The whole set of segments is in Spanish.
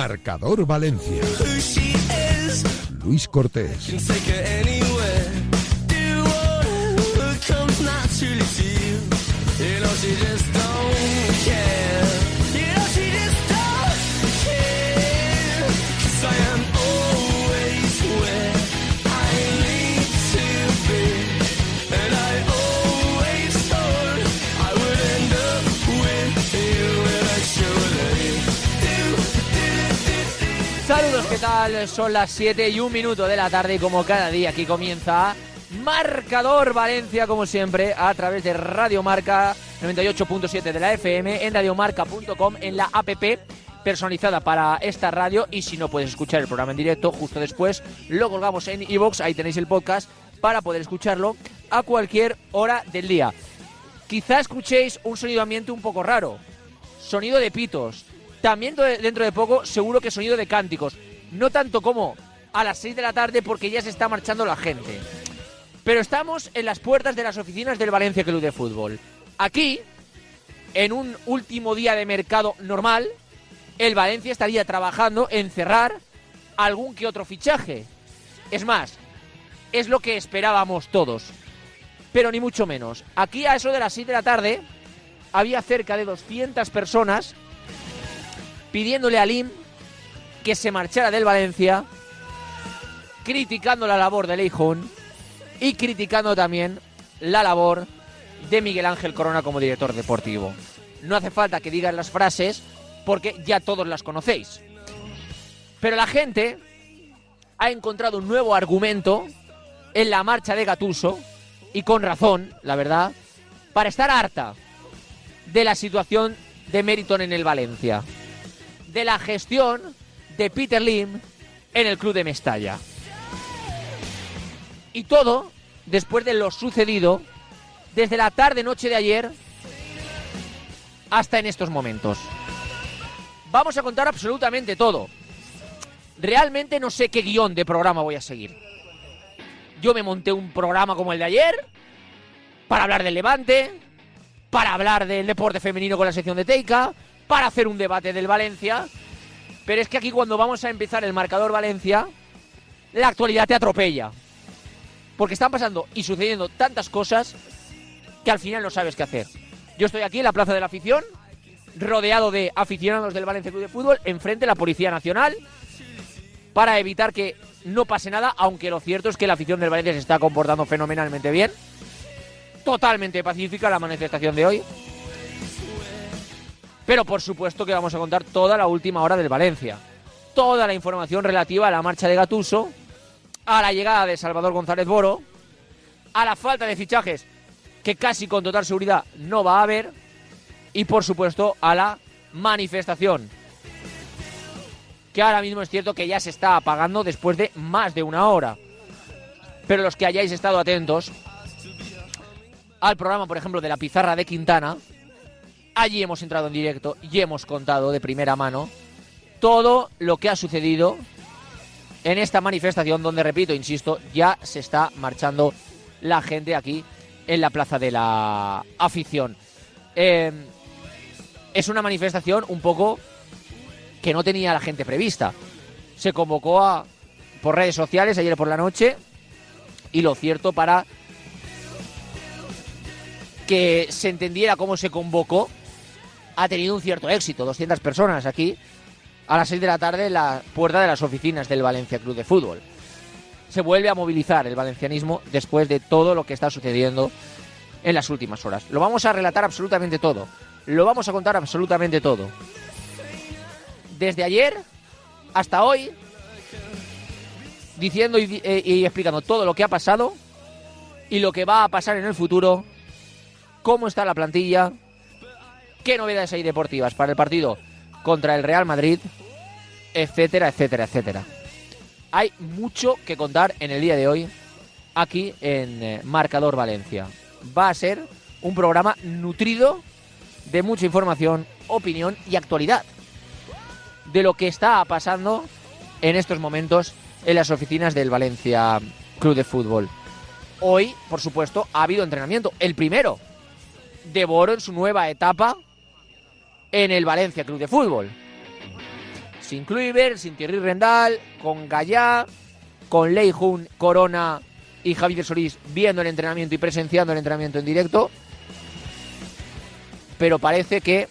Marcador Valencia. Luis Cortés. ¿Qué tal? Son las 7 y un minuto de la tarde y como cada día aquí comienza Marcador Valencia, como siempre, a través de Radio Marca 98.7 de la FM, en radiomarca.com, en la app personalizada para esta radio y si no puedes escuchar el programa en directo, justo después lo colgamos en iVoox, ahí tenéis el podcast para poder escucharlo a cualquier hora del día. Quizá escuchéis un sonido ambiente un poco raro, sonido de pitos, también de- dentro de poco seguro que sonido de cánticos, no tanto como a las 6 de la tarde porque ya se está marchando la gente. Pero estamos en las puertas de las oficinas del Valencia Club de Fútbol. Aquí, en un último día de mercado normal, el Valencia estaría trabajando en cerrar algún que otro fichaje. Es más, es lo que esperábamos todos. Pero ni mucho menos. Aquí a eso de las 6 de la tarde había cerca de 200 personas pidiéndole a Lim que se marchara del Valencia, criticando la labor de Leijón y criticando también la labor de Miguel Ángel Corona como director deportivo. No hace falta que digan las frases porque ya todos las conocéis. Pero la gente ha encontrado un nuevo argumento en la marcha de Gatuso y con razón, la verdad, para estar harta de la situación de Meriton en el Valencia, de la gestión de Peter Lim en el club de Mestalla. Y todo después de lo sucedido desde la tarde-noche de ayer hasta en estos momentos. Vamos a contar absolutamente todo. Realmente no sé qué guion de programa voy a seguir. Yo me monté un programa como el de ayer para hablar del Levante, para hablar del deporte femenino con la sección de Teica, para hacer un debate del Valencia. Pero es que aquí cuando vamos a empezar el marcador Valencia, la actualidad te atropella. Porque están pasando y sucediendo tantas cosas que al final no sabes qué hacer. Yo estoy aquí en la Plaza de la Afición, rodeado de aficionados del Valencia Club de Fútbol, enfrente la Policía Nacional, para evitar que no pase nada, aunque lo cierto es que la afición del Valencia se está comportando fenomenalmente bien. Totalmente pacífica la manifestación de hoy. Pero por supuesto que vamos a contar toda la última hora del Valencia. Toda la información relativa a la marcha de Gatuso, a la llegada de Salvador González Boro, a la falta de fichajes que casi con total seguridad no va a haber y por supuesto a la manifestación que ahora mismo es cierto que ya se está apagando después de más de una hora. Pero los que hayáis estado atentos al programa, por ejemplo, de la pizarra de Quintana, allí hemos entrado en directo y hemos contado de primera mano todo lo que ha sucedido en esta manifestación donde, repito, insisto, ya se está marchando la gente aquí en la plaza de la afición. Eh, es una manifestación un poco que no tenía la gente prevista. Se convocó por redes sociales ayer por la noche y lo cierto para que se entendiera cómo se convocó ha tenido un cierto éxito. 200 personas aquí a las 6 de la tarde en la puerta de las oficinas del Valencia Club de Fútbol. Se vuelve a movilizar el valencianismo después de todo lo que está sucediendo en las últimas horas. Lo vamos a relatar absolutamente todo. Lo vamos a contar absolutamente todo. Desde ayer hasta hoy, diciendo y, eh, y explicando todo lo que ha pasado y lo que va a pasar en el futuro, cómo está la plantilla, qué novedades hay deportivas para el partido contra el Real Madrid, etcétera, etcétera, etcétera. Hay mucho que contar en el día de hoy aquí en eh, Marcador Valencia. Va a ser un programa nutrido de mucha información, opinión y actualidad de lo que está pasando en estos momentos en las oficinas del Valencia Club de Fútbol. Hoy, por supuesto, ha habido entrenamiento, el primero de Boro en su nueva etapa en el Valencia Club de Fútbol. sin Kluivert, sin Thierry Rendal, con Gallá, con Leijun, Corona y Javier Solís viendo el entrenamiento y presenciando el entrenamiento en directo. Pero parece que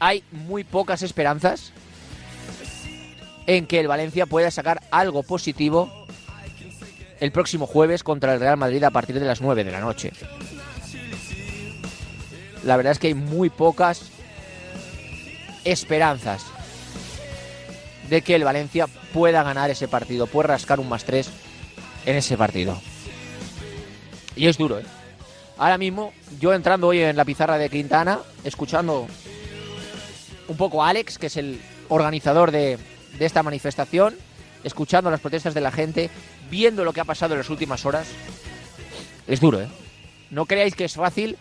hay muy pocas esperanzas en que el Valencia pueda sacar algo positivo el próximo jueves contra el Real Madrid a partir de las 9 de la noche. La verdad es que hay muy pocas esperanzas de que el Valencia pueda ganar ese partido, puede rascar un más 3 en ese partido. Y es duro, ¿eh? Ahora mismo, yo entrando hoy en la pizarra de Quintana, escuchando un poco a Alex, que es el organizador de, de esta manifestación, escuchando las protestas de la gente, viendo lo que ha pasado en las últimas horas, es duro, ¿eh? No creáis que es fácil.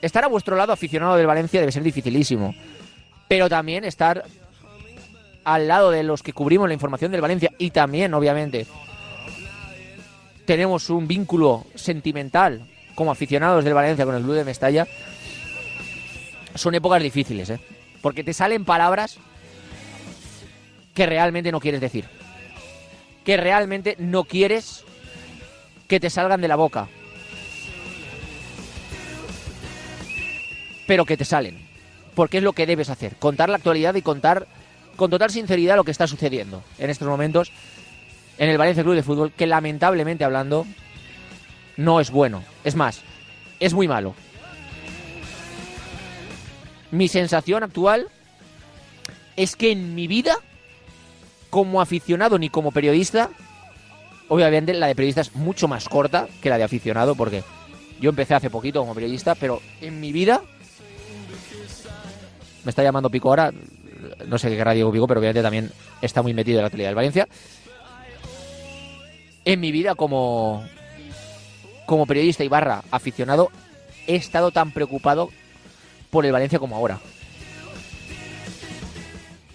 Estar a vuestro lado aficionado del Valencia debe ser dificilísimo. Pero también estar al lado de los que cubrimos la información del Valencia y también, obviamente, tenemos un vínculo sentimental como aficionados del Valencia con el Club de Mestalla. Son épocas difíciles, ¿eh? Porque te salen palabras que realmente no quieres decir. Que realmente no quieres que te salgan de la boca. Pero que te salen. Porque es lo que debes hacer. Contar la actualidad y contar con total sinceridad lo que está sucediendo en estos momentos en el Valencia Club de Fútbol, que lamentablemente hablando no es bueno. Es más, es muy malo. Mi sensación actual es que en mi vida como aficionado ni como periodista, obviamente la de periodista es mucho más corta que la de aficionado, porque yo empecé hace poquito como periodista, pero en mi vida, me está llamando Pico ahora, no sé qué querrá Diego Pico, pero obviamente también está muy metido en la actualidad del Valencia. En mi vida como, como periodista y barra aficionado, he estado tan preocupado por el Valencia como ahora.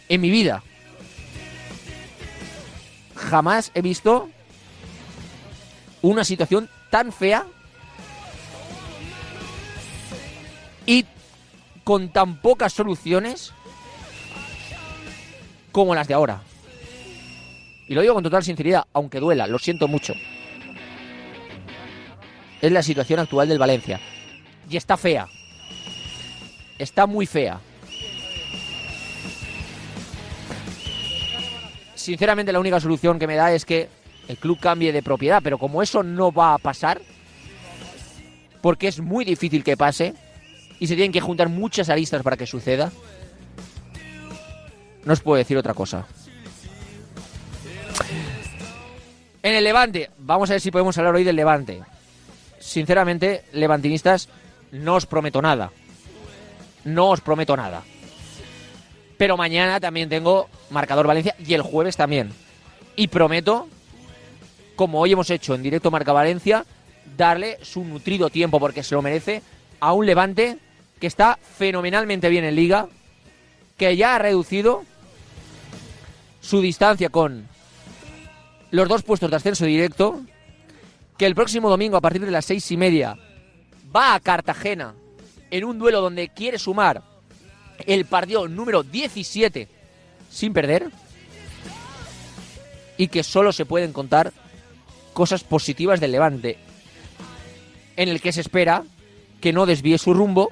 En mi vida, jamás he visto una situación tan fea y con tan pocas soluciones como las de ahora. Y lo digo con total sinceridad, aunque duela, lo siento mucho. Es la situación actual del Valencia. Y está fea. Está muy fea. sinceramente la única solución que me da es que el club cambie de propiedad, pero como eso no va a pasar, porque es muy difícil que pase y se tienen que juntar muchas aristas para que suceda, no os puedo decir otra cosa. En el Levante, vamos a ver si podemos hablar hoy del Levante. Sinceramente, levantinistas, no os prometo nada. No os prometo nada. Pero mañana también tengo marcador Valencia y el jueves también. Y prometo, como hoy hemos hecho en directo Marca Valencia, darle su nutrido tiempo porque se lo merece a un Levante que está fenomenalmente bien en liga, que ya ha reducido su distancia con los dos puestos de ascenso directo, que el próximo domingo a partir de las seis y media va a Cartagena en un duelo donde quiere sumar el partido número 17 sin perder y que solo se pueden contar cosas positivas del Levante, en el que se espera que no desvíe su rumbo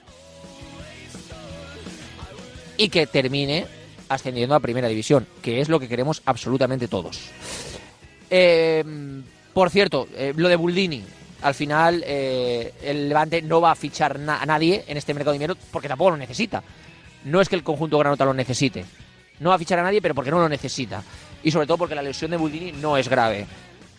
y que termine ascendiendo a Primera División, que es lo que queremos absolutamente todos. Eh, por cierto, eh, lo de Buldini, al final eh, el Levante no va a fichar a nadie en este mercado de dinero porque tampoco lo necesita no es que el conjunto granota lo necesite. No va a fichar a nadie, pero porque no lo necesita. Y sobre todo porque la lesión de Buldini no es grave.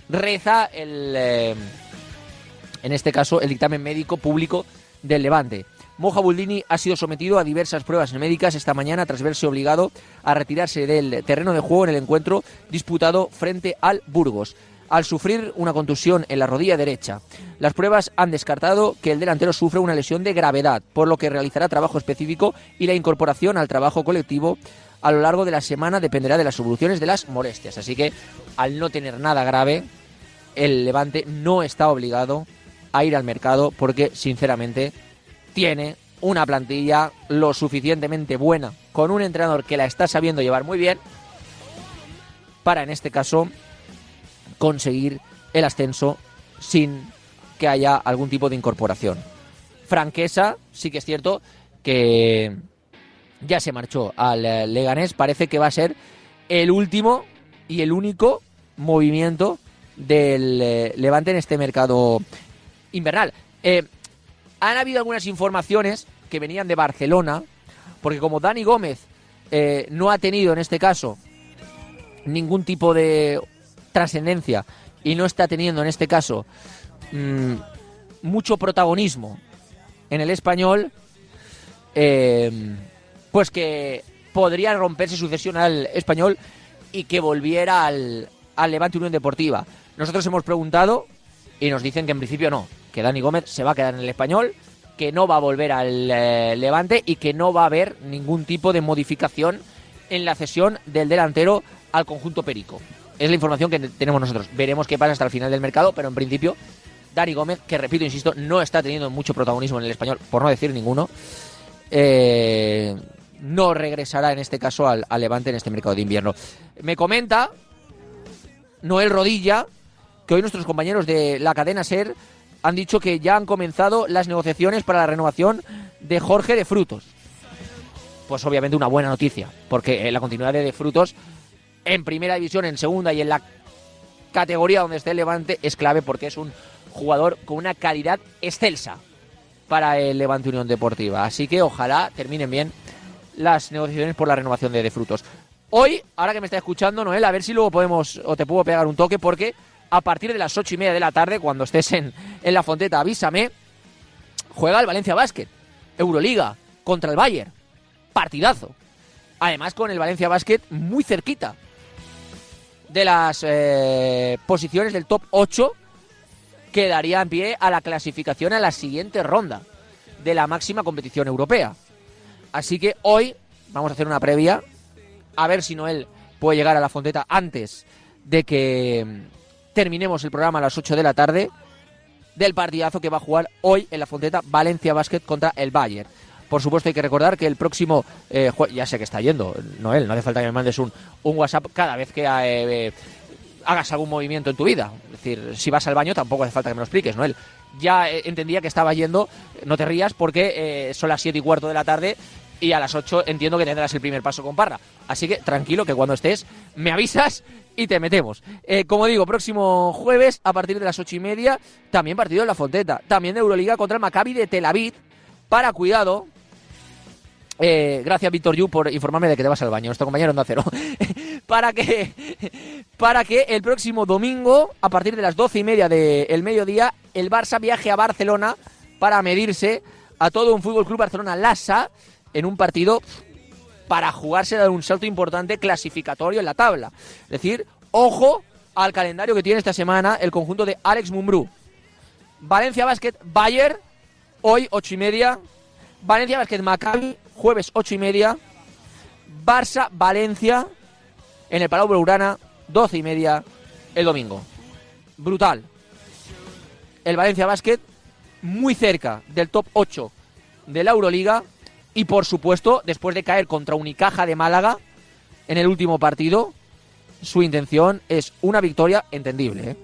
Reza el, en este caso, el dictamen médico público del Levante. Moja Buldini ha sido sometido a diversas pruebas médicas esta mañana tras verse obligado a retirarse del terreno de juego en el encuentro disputado frente al Burgos al sufrir una contusión en la rodilla derecha. Las pruebas han descartado que el delantero sufre una lesión de gravedad, por lo que realizará trabajo específico y la incorporación al trabajo colectivo a lo largo de la semana dependerá de las soluciones de las molestias. Así que, al no tener nada grave, el Levante no está obligado a ir al mercado porque, sinceramente, tiene una plantilla lo suficientemente buena, con un entrenador que la está sabiendo llevar muy bien, para en este caso conseguir el ascenso sin que haya algún tipo de incorporación. Franquesa, sí que es cierto que ya se marchó al eh, Leganés, parece que va a ser el último y el único movimiento del eh, Levante en este mercado invernal. Eh, han habido algunas informaciones que venían de Barcelona, porque como Dani Gómez no ha tenido en este caso ningún tipo de trascendencia y no está teniendo en este caso mm, mucho protagonismo en el español, eh, pues que podría romperse su cesión al español y que volviera al Levante Unión Deportiva. Nosotros hemos preguntado y nos dicen que en principio no, que Dani Gómez se va a quedar en el español, que no va a volver al eh, Levante y que no va a haber ningún tipo de modificación en la cesión del delantero al conjunto Perico. Es la información que tenemos nosotros. Veremos qué pasa hasta el final del mercado, pero en principio Dani Gómez, que repito, insisto, no está teniendo mucho protagonismo en el español, por no decir ninguno, eh, no regresará en este caso al, Levante en este mercado de invierno. Me comenta Noel Rodilla que hoy nuestros compañeros de la cadena SER han dicho que ya han comenzado las negociaciones para la renovación de Jorge de Frutos. Pues obviamente una buena noticia, porque la continuidad de, de Frutos en primera división, en segunda y en la categoría donde esté el Levante es clave porque es un jugador con una calidad excelsa para el Levante Unión Deportiva. Así que ojalá terminen bien las negociaciones por la renovación de, de Frutos. Hoy, ahora que me está escuchando, Noel, a ver si luego podemos o te puedo pegar un toque porque a partir de las ocho y media de la tarde, cuando estés en, en la Fonteta, avísame, juega el Valencia Basket, Euroliga, contra el Bayern. Partidazo. Además con el Valencia Basket muy cerquita de las eh, posiciones del top 8 que daría en pie a la clasificación a la siguiente ronda de la máxima competición europea. Así que hoy vamos a hacer una previa, a ver si Noel puede llegar a la Fonteta antes de que terminemos el programa a las 8 de la tarde del partidazo que va a jugar hoy en la Fonteta Valencia Basket contra el Bayern. Por supuesto hay que recordar que el próximo, eh, ya sé que está yendo, Noel, no hace falta que me mandes un, un WhatsApp cada vez que eh, hagas algún movimiento en tu vida. Es decir, si vas al baño tampoco hace falta que me lo expliques, Noel. Ya eh, entendía que estaba yendo, no te rías porque son las 7 y cuarto de la tarde y a las 8 entiendo que tendrás el primer paso con Parra. Así que tranquilo que cuando estés me avisas y te metemos. como digo, próximo jueves a partir de las 8 y media, también partido en la Fonteta. También de Euroliga contra el Maccabi de Tel Aviv. Para cuidado, eh, gracias, Víctor Yu, por informarme de que te vas al baño, nuestro compañero Onda Cero. para, que, para que el próximo domingo, a partir de las doce y media del mediodía, el Barça viaje a Barcelona para medirse a todo un Fútbol Club Barcelona Lassa en un partido para jugarse dar un salto importante clasificatorio en la tabla. Es decir, ojo al calendario que tiene esta semana el conjunto de Alex Mumbrú. Valencia Basket Bayer, hoy ocho y media. Valencia Basket Maccabi, jueves ocho y media. Barça, Valencia, en el Palau Blaugrana, doce y media el domingo. Brutal. El Valencia Basket muy cerca del top 8 de la Euroliga y por supuesto, después de caer contra Unicaja de Málaga en el último partido, su intención es una victoria entendible. ¿eh?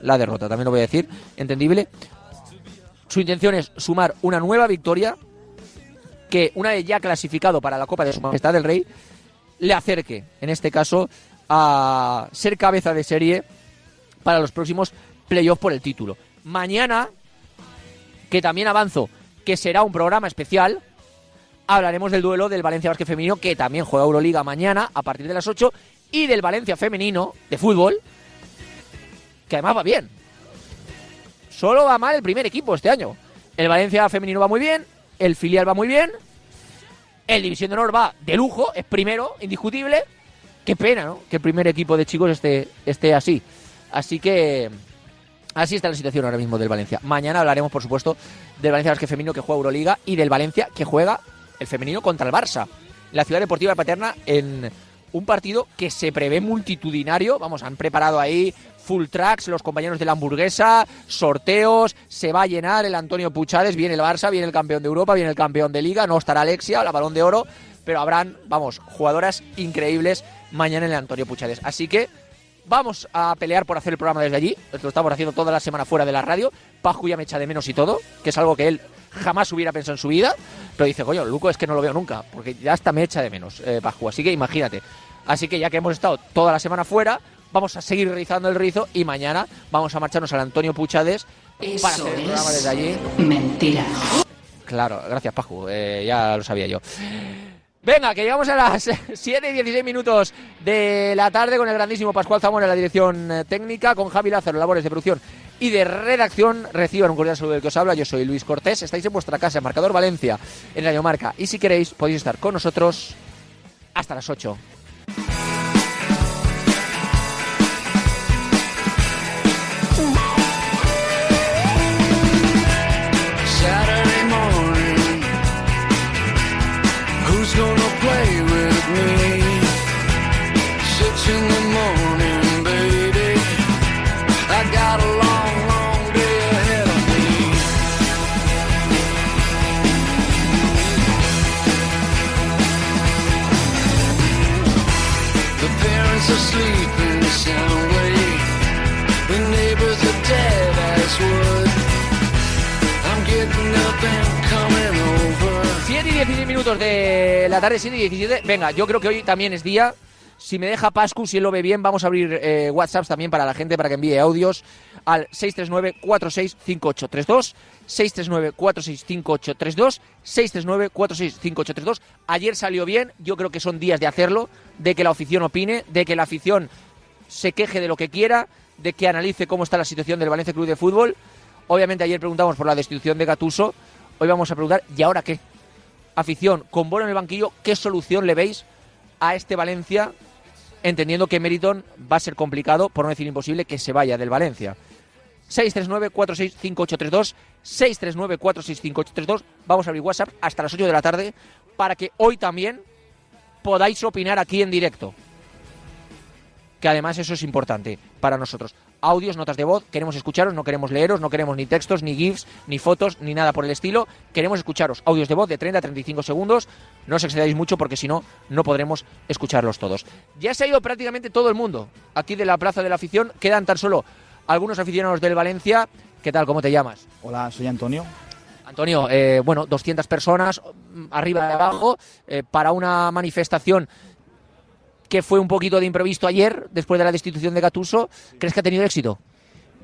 La derrota, también lo voy a decir, entendible. Su intención es sumar una nueva victoria que una vez ya clasificado para la Copa de Su Majestad del Rey, le acerque, en este caso, a ser cabeza de serie para los próximos playoffs por el título. Mañana, que también avanzo, que será un programa especial, hablaremos del duelo del Valencia Basque Femenino, que también juega Euroliga mañana a partir de las 8, y del Valencia Femenino de fútbol, que además va bien. Solo va mal el primer equipo este año. El Valencia Femenino va muy bien, el filial va muy bien, el División de Honor va de lujo, es primero, indiscutible. Qué pena, ¿no? Que el primer equipo de chicos esté, esté así. Así que así está la situación ahora mismo del Valencia. Mañana hablaremos, por supuesto, del Valencia Basque Femenino que juega Euroliga y del Valencia que juega el femenino contra el Barça. La ciudad deportiva de Paterna en un partido que se prevé multitudinario. Vamos, han preparado ahí full tracks, los compañeros de la hamburguesa, sorteos, se va a llenar el Antonio Puchades, viene el Barça, viene el campeón de Europa, viene el campeón de Liga, no estará Alexia, la balón de oro, pero habrán, vamos, jugadoras increíbles mañana en el Antonio Puchades. Así que vamos a pelear por hacer el programa desde allí, lo estamos haciendo toda la semana fuera de la radio, Paju ya me echa de menos y todo, que es algo que él jamás hubiera pensado en su vida, pero dice, coño, Luco es que no lo veo nunca, porque ya hasta me echa de menos eh, así que imagínate. Así que ya que hemos estado toda la semana fuera, vamos a seguir realizando el rizo y mañana vamos a marcharnos al Antonio Puchades para hacer el programa desde allí. Mentira. Claro, gracias Paju, eh, ya lo sabía yo. Venga, que llegamos a las 7 y 16 minutos de la tarde con el grandísimo Pascual Zamora en la dirección eh, técnica, con Javi Lázaro, labores de producción y de redacción. Reciban un cordial saludo del que os habla. Yo soy Luis Cortés. Estáis en vuestra casa, en Marcador Valencia, en Radio Marca. Y si queréis, podéis estar con nosotros hasta las 8. Saturday morning. Who's gonna play with me? De la tarde, 7 y 17. Venga, yo creo que hoy también es día. Si me deja Pascu, si él lo ve bien, vamos a abrir eh, WhatsApps también para la gente para que envíe audios al 639-465832. 639-465832. 639-465832. Ayer salió bien, yo creo que son días de hacerlo, de que la afición opine, de que la afición se queje de lo que quiera, de que analice cómo está la situación del Valencia Club de Fútbol. Obviamente ayer preguntamos por la destitución de Gatuso, hoy vamos a preguntar, ¿y ahora qué? Afición, con Bono en el banquillo, ¿qué solución le veis a este Valencia, entendiendo que Meriton va a ser complicado, por no decir imposible, que se vaya del Valencia? 639-465832, 639-465832, vamos a abrir WhatsApp hasta las 8 de la tarde para que hoy también podáis opinar aquí en directo que además eso es importante para nosotros. Audios, notas de voz, queremos escucharos, no queremos leeros, no queremos ni textos, ni GIFs, ni fotos, ni nada por el estilo. Queremos escucharos. Audios de voz de 30 a 35 segundos. No os excedáis mucho porque si no, no podremos escucharlos todos. Ya se ha ido prácticamente todo el mundo aquí de la Plaza de la Afición. Quedan tan solo algunos aficionados del Valencia. ¿Qué tal? ¿Cómo te llamas? Hola, soy Antonio. Antonio, eh, bueno, 200 personas mm, arriba y abajo eh, para una manifestación que fue un poquito de imprevisto ayer, después de la destitución de Gatuso. ¿Crees que ha tenido éxito?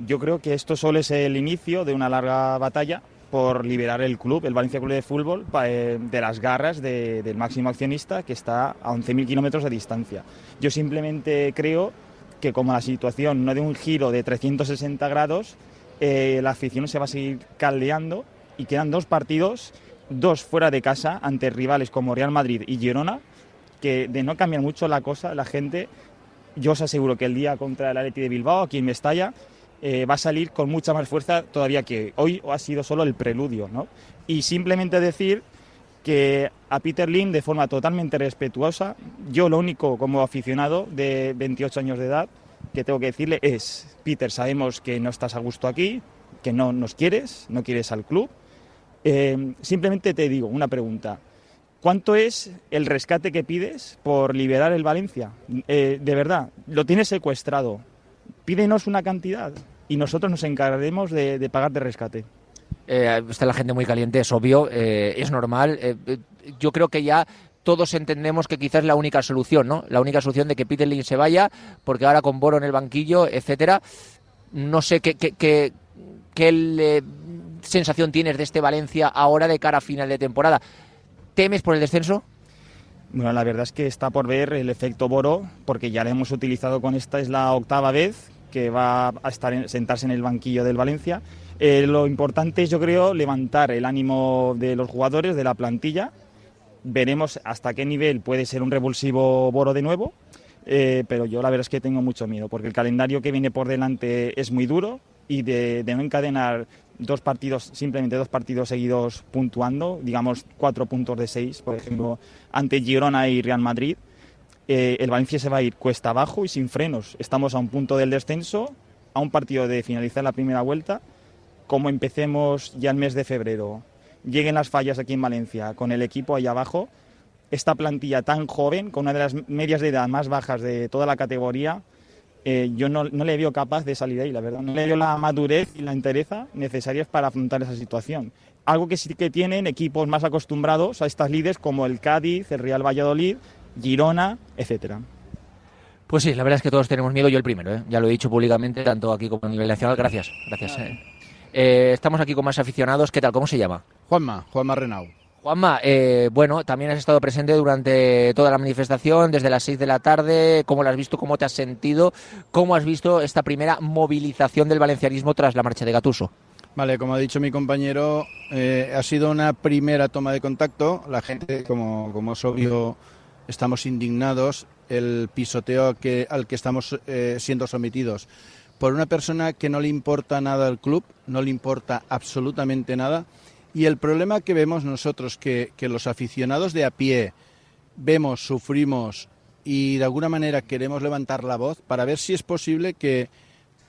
Yo creo que esto solo es el inicio de una larga batalla por liberar el club, el Valencia Club de Fútbol, eh, de las garras de- del máximo accionista que está a 11.000 kilómetros de distancia. Yo simplemente creo que como la situación no de un giro de 360 grados, eh, la afición se va a seguir caldeando y quedan dos partidos, dos fuera de casa ante rivales como Real Madrid y Girona, que de no cambiar mucho la cosa, la gente, yo os aseguro que el día contra el Atleti de Bilbao, aquí en Mestalla, eh, va a salir con mucha más fuerza todavía que hoy ha sido solo el preludio, ¿no? Y simplemente decir que a Peter Lim de forma totalmente respetuosa, yo lo único como aficionado de 28 años de edad que tengo que decirle es, Peter, sabemos que no estás a gusto aquí, que no nos quieres, no quieres al club. Eh, simplemente te digo una pregunta. ¿Cuánto es el rescate que pides por liberar el Valencia? Eh, de verdad, lo tienes secuestrado. Pídenos una cantidad y nosotros nos encargaremos de, pagar de rescate. Eh, está la gente muy caliente, es obvio, eh, es normal. Eh, yo creo que ya todos entendemos que quizás es la única solución, ¿no? La única solución de que Peter Lim se vaya, porque ahora con Boro en el banquillo, etcétera, no sé qué, qué, qué- qué sensación tienes de este Valencia ahora de cara a final de temporada. ¿Temes por el descenso? Bueno, la verdad es que está por ver el efecto Boro, porque ya lo hemos utilizado con esta, es la octava vez que va a estar en- sentarse en el banquillo del Valencia. Eh, lo importante es, yo creo, levantar el ánimo de los jugadores, de la plantilla. Veremos hasta qué nivel puede ser un revulsivo Boro de nuevo, eh, pero yo la verdad es que tengo mucho miedo, porque el calendario que viene por delante es muy duro y de, de no encadenar dos partidos, simplemente dos partidos seguidos puntuando, digamos cuatro puntos de seis, por ejemplo, ante Girona y Real Madrid, eh, el Valencia se va a ir cuesta abajo y sin frenos. Estamos a un punto del descenso, a un partido de finalizar la primera vuelta. Como empecemos ya el mes de febrero, lleguen las fallas aquí en Valencia con el equipo ahí abajo, esta plantilla tan joven, con una de las medias de edad más bajas de toda la categoría, eh, yo no, no, le veo capaz de salir de ahí, la verdad. No le veo la madurez y la entereza necesarias para afrontar esa situación. Algo que sí que tienen equipos más acostumbrados a estas lides como el Cádiz, el Real Valladolid, Girona, etcétera. Pues sí, la verdad es que todos tenemos miedo, yo el primero, ¿eh? ya lo he dicho públicamente, tanto aquí como a nivel nacional. Gracias, gracias. Eh. Eh, estamos aquí con más aficionados. ¿Qué tal? ¿Cómo se llama? Juanma, Juanma Renau. Juanma, eh, bueno, también has estado presente durante toda la manifestación, desde las 6 de la tarde. ¿Cómo la has visto? ¿Cómo te has sentido? ¿Cómo has visto esta primera movilización del valencianismo tras la marcha de Gatuso? Vale, como ha dicho mi compañero, eh, ha sido una primera toma de contacto. La gente, como, como es obvio, estamos indignados. El pisoteo que, al que estamos eh, siendo sometidos por una persona que no le importa nada al club, no le importa absolutamente nada y el problema que vemos nosotros, que, los aficionados de a pie vemos, sufrimos y de alguna manera queremos levantar la voz para ver si es posible que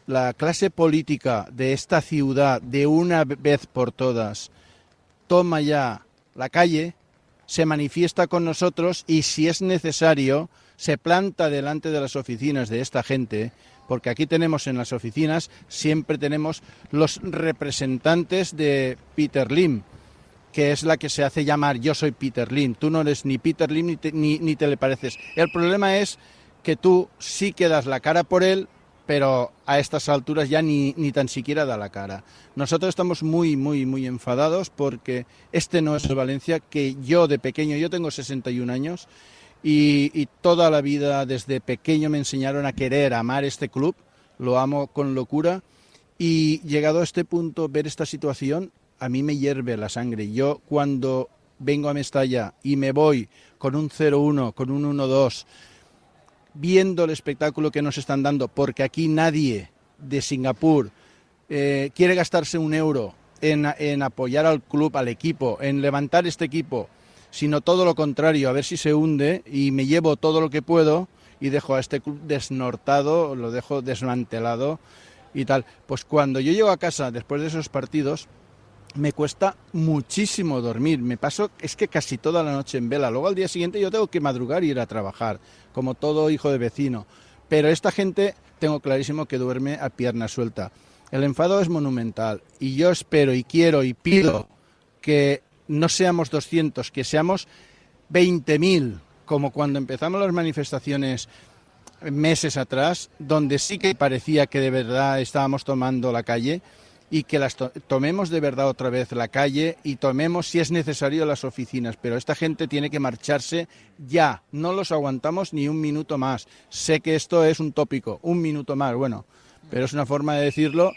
la clase política de esta ciudad, de una vez por todas, toma ya la calle, se manifiesta con nosotros y si es necesario, se planta delante de las oficinas de esta gente porque aquí tenemos en las oficinas, siempre tenemos los representantes de Peter Lim, que es la que se hace llamar yo soy Peter Lim. Tú no eres ni Peter Lim ni te, ni, te le pareces. El problema es que tú sí que das la cara por él, pero a estas alturas ya ni, ni, tan siquiera da la cara. Nosotros estamos muy, muy, muy enfadados porque este no es el Valencia que yo de pequeño, yo tengo 61 años, y, toda la vida desde pequeño me enseñaron a querer, a amar este club, lo amo con locura y llegado a este punto, ver esta situación, a mí me hierve la sangre. Yo cuando vengo a Mestalla y me voy con un 0-1, con un 1-2, viendo el espectáculo que nos están dando, porque aquí nadie de Singapur eh, quiere gastarse un euro en apoyar al club, al equipo, en levantar este equipo, sino todo lo contrario, a ver si se hunde y me llevo todo lo que puedo y dejo a este club desnortado, lo dejo desmantelado y tal. Pues cuando yo llego a casa después de esos partidos, me cuesta muchísimo dormir. Me paso, es que casi toda la noche en vela. Luego al día siguiente yo tengo que madrugar y ir a trabajar, como todo hijo de vecino. Pero esta gente tengo clarísimo que duerme a pierna suelta. El enfado es monumental y yo espero y quiero y pido que no seamos 200, que seamos 20.000, como cuando empezamos las manifestaciones meses atrás, donde sí que parecía que de verdad estábamos tomando la calle y que las to tomemos de verdad otra vez la calle y tomemos, si es necesario, las oficinas. Pero esta gente tiene que marcharse ya. No los aguantamos ni un minuto más. Sé que esto es un tópico, un minuto más, bueno, pero es una forma de decirlo,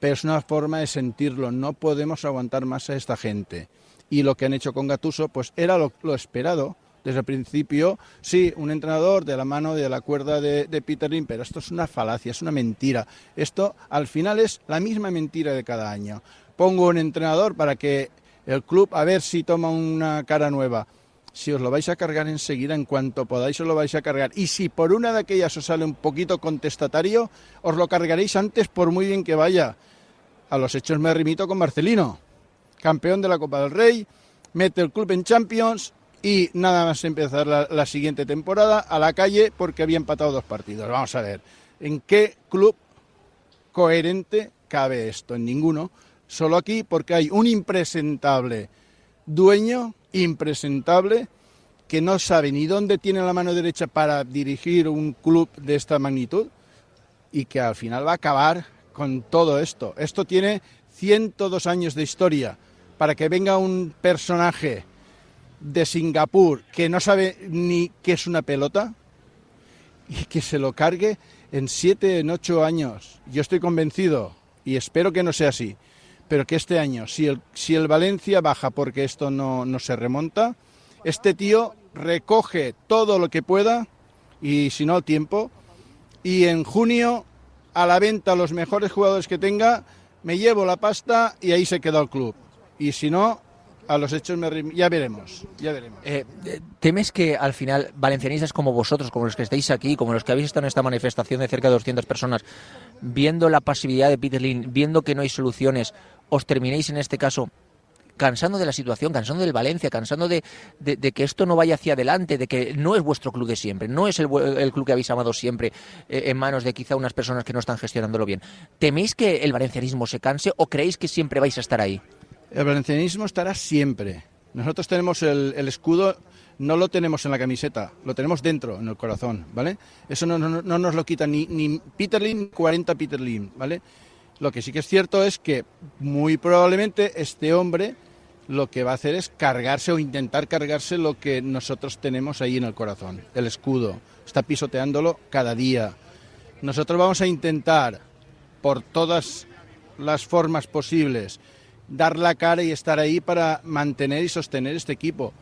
pero es una forma de sentirlo. No podemos aguantar más a esta gente y lo que han hecho con Gatuso pues era lo, esperado desde el principio, sí, un entrenador de la mano de la cuerda de, de, Peter Lim, pero esto es una falacia, es una mentira. Esto al final es la misma mentira de cada año. Pongo un entrenador para que el club a ver si toma una cara nueva. Si os lo vais a cargar enseguida, en cuanto podáis os lo vais a cargar. Y si por una de aquellas os sale un poquito contestatario, os lo cargaréis antes por muy bien que vaya. A los hechos me remito con Marcelino campeón de la Copa del Rey, mete el club en Champions y nada más empezar la, siguiente temporada a la calle porque había empatado dos partidos. Vamos a ver, ¿en qué club coherente cabe esto? En ninguno. Solo aquí porque hay un impresentable dueño, impresentable, que no sabe ni dónde tiene la mano derecha para dirigir un club de esta magnitud y que al final va a acabar con todo esto. Esto tiene 102 años de historia para que venga un personaje de Singapur que no sabe ni qué es una pelota y que se lo cargue en siete, en ocho años. Yo estoy convencido y espero que no sea así, pero que este año, si el, si el Valencia baja porque esto no, no se remonta, este tío recoge todo lo que pueda y si no tiempo y en junio a la venta los mejores jugadores que tenga, me llevo la pasta y ahí se queda el club y si no, a los hechos me ya veremos, ya veremos. Eh, eh, ¿Temes que al final valencianistas como vosotros, como los que estáis aquí, como los que habéis estado en esta manifestación de cerca de 200 personas, viendo la pasividad de Peter Lin, viendo que no hay soluciones, os terminéis en este caso cansando de la situación, cansando del Valencia, cansando de, que esto no vaya hacia adelante, de que no es vuestro club de siempre, no es el, el club que habéis amado siempre eh, en manos de quizá unas personas que no están gestionándolo bien? ¿Teméis que el valencianismo se canse o creéis que siempre vais a estar ahí? El valencianismo estará siempre. Nosotros tenemos el, escudo, no lo tenemos en la camiseta, lo tenemos dentro, en el corazón, ¿vale? Eso no, no- no nos lo quita ni, Peter ni 40 Peter Lim, ¿vale? Lo que sí que es cierto es que muy probablemente este hombre lo que va a hacer es cargarse o intentar cargarse lo que nosotros tenemos ahí en el corazón, el escudo. Está pisoteándolo cada día. Nosotros vamos a intentar, por todas las formas posibles, dar la cara y estar ahí para mantener y sostener este equipo.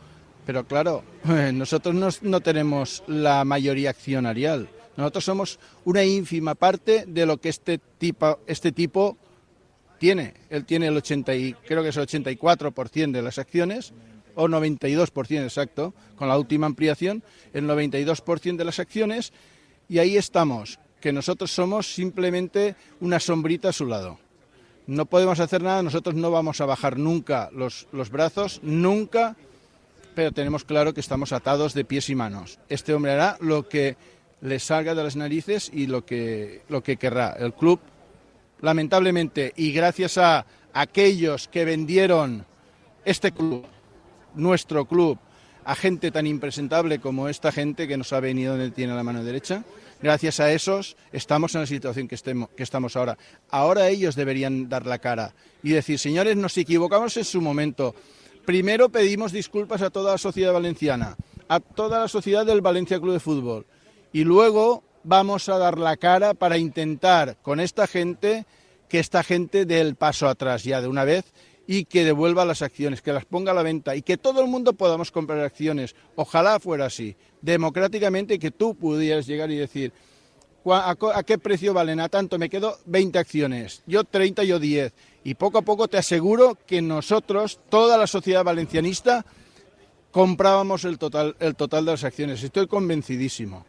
Pero claro, nosotros no, tenemos la mayoría accionarial. Nosotros somos una ínfima parte de lo que este tipo, este tipo tiene. Él tiene el 80 y, creo que es el 84% de las acciones, o 92% exacto, con la última ampliación, el 92% de las acciones, y ahí estamos, que nosotros somos simplemente una sombrita a su lado. No podemos hacer nada, nosotros no vamos a bajar nunca los, los brazos, nunca, pero tenemos claro que estamos atados de pies y manos. Este hombre hará lo que le salga de las narices y lo que, lo que querrá. El club, lamentablemente, y gracias a aquellos que vendieron este club, nuestro club, a gente tan impresentable como esta gente que nos ha venido donde tiene la mano derecha, gracias a esos estamos en la situación que, estamos ahora. Ahora ellos deberían dar la cara y decir, señores, nos equivocamos en su momento. Primero pedimos disculpas a toda la sociedad valenciana, a toda la sociedad del Valencia Club de Fútbol y luego vamos a dar la cara para intentar con esta gente que esta gente dé el paso atrás ya de una vez y que devuelva las acciones, que las ponga a la venta y que todo el mundo podamos comprar acciones. Ojalá fuera así, democráticamente, y que tú pudieras llegar y decir, ¿cuá- ¿a, qué precio valen? A tanto, me quedo 20 acciones, yo 30, yo 10. Y poco a poco te aseguro que nosotros, toda la sociedad valencianista, comprábamos el total, el total de las acciones. Estoy convencidísimo.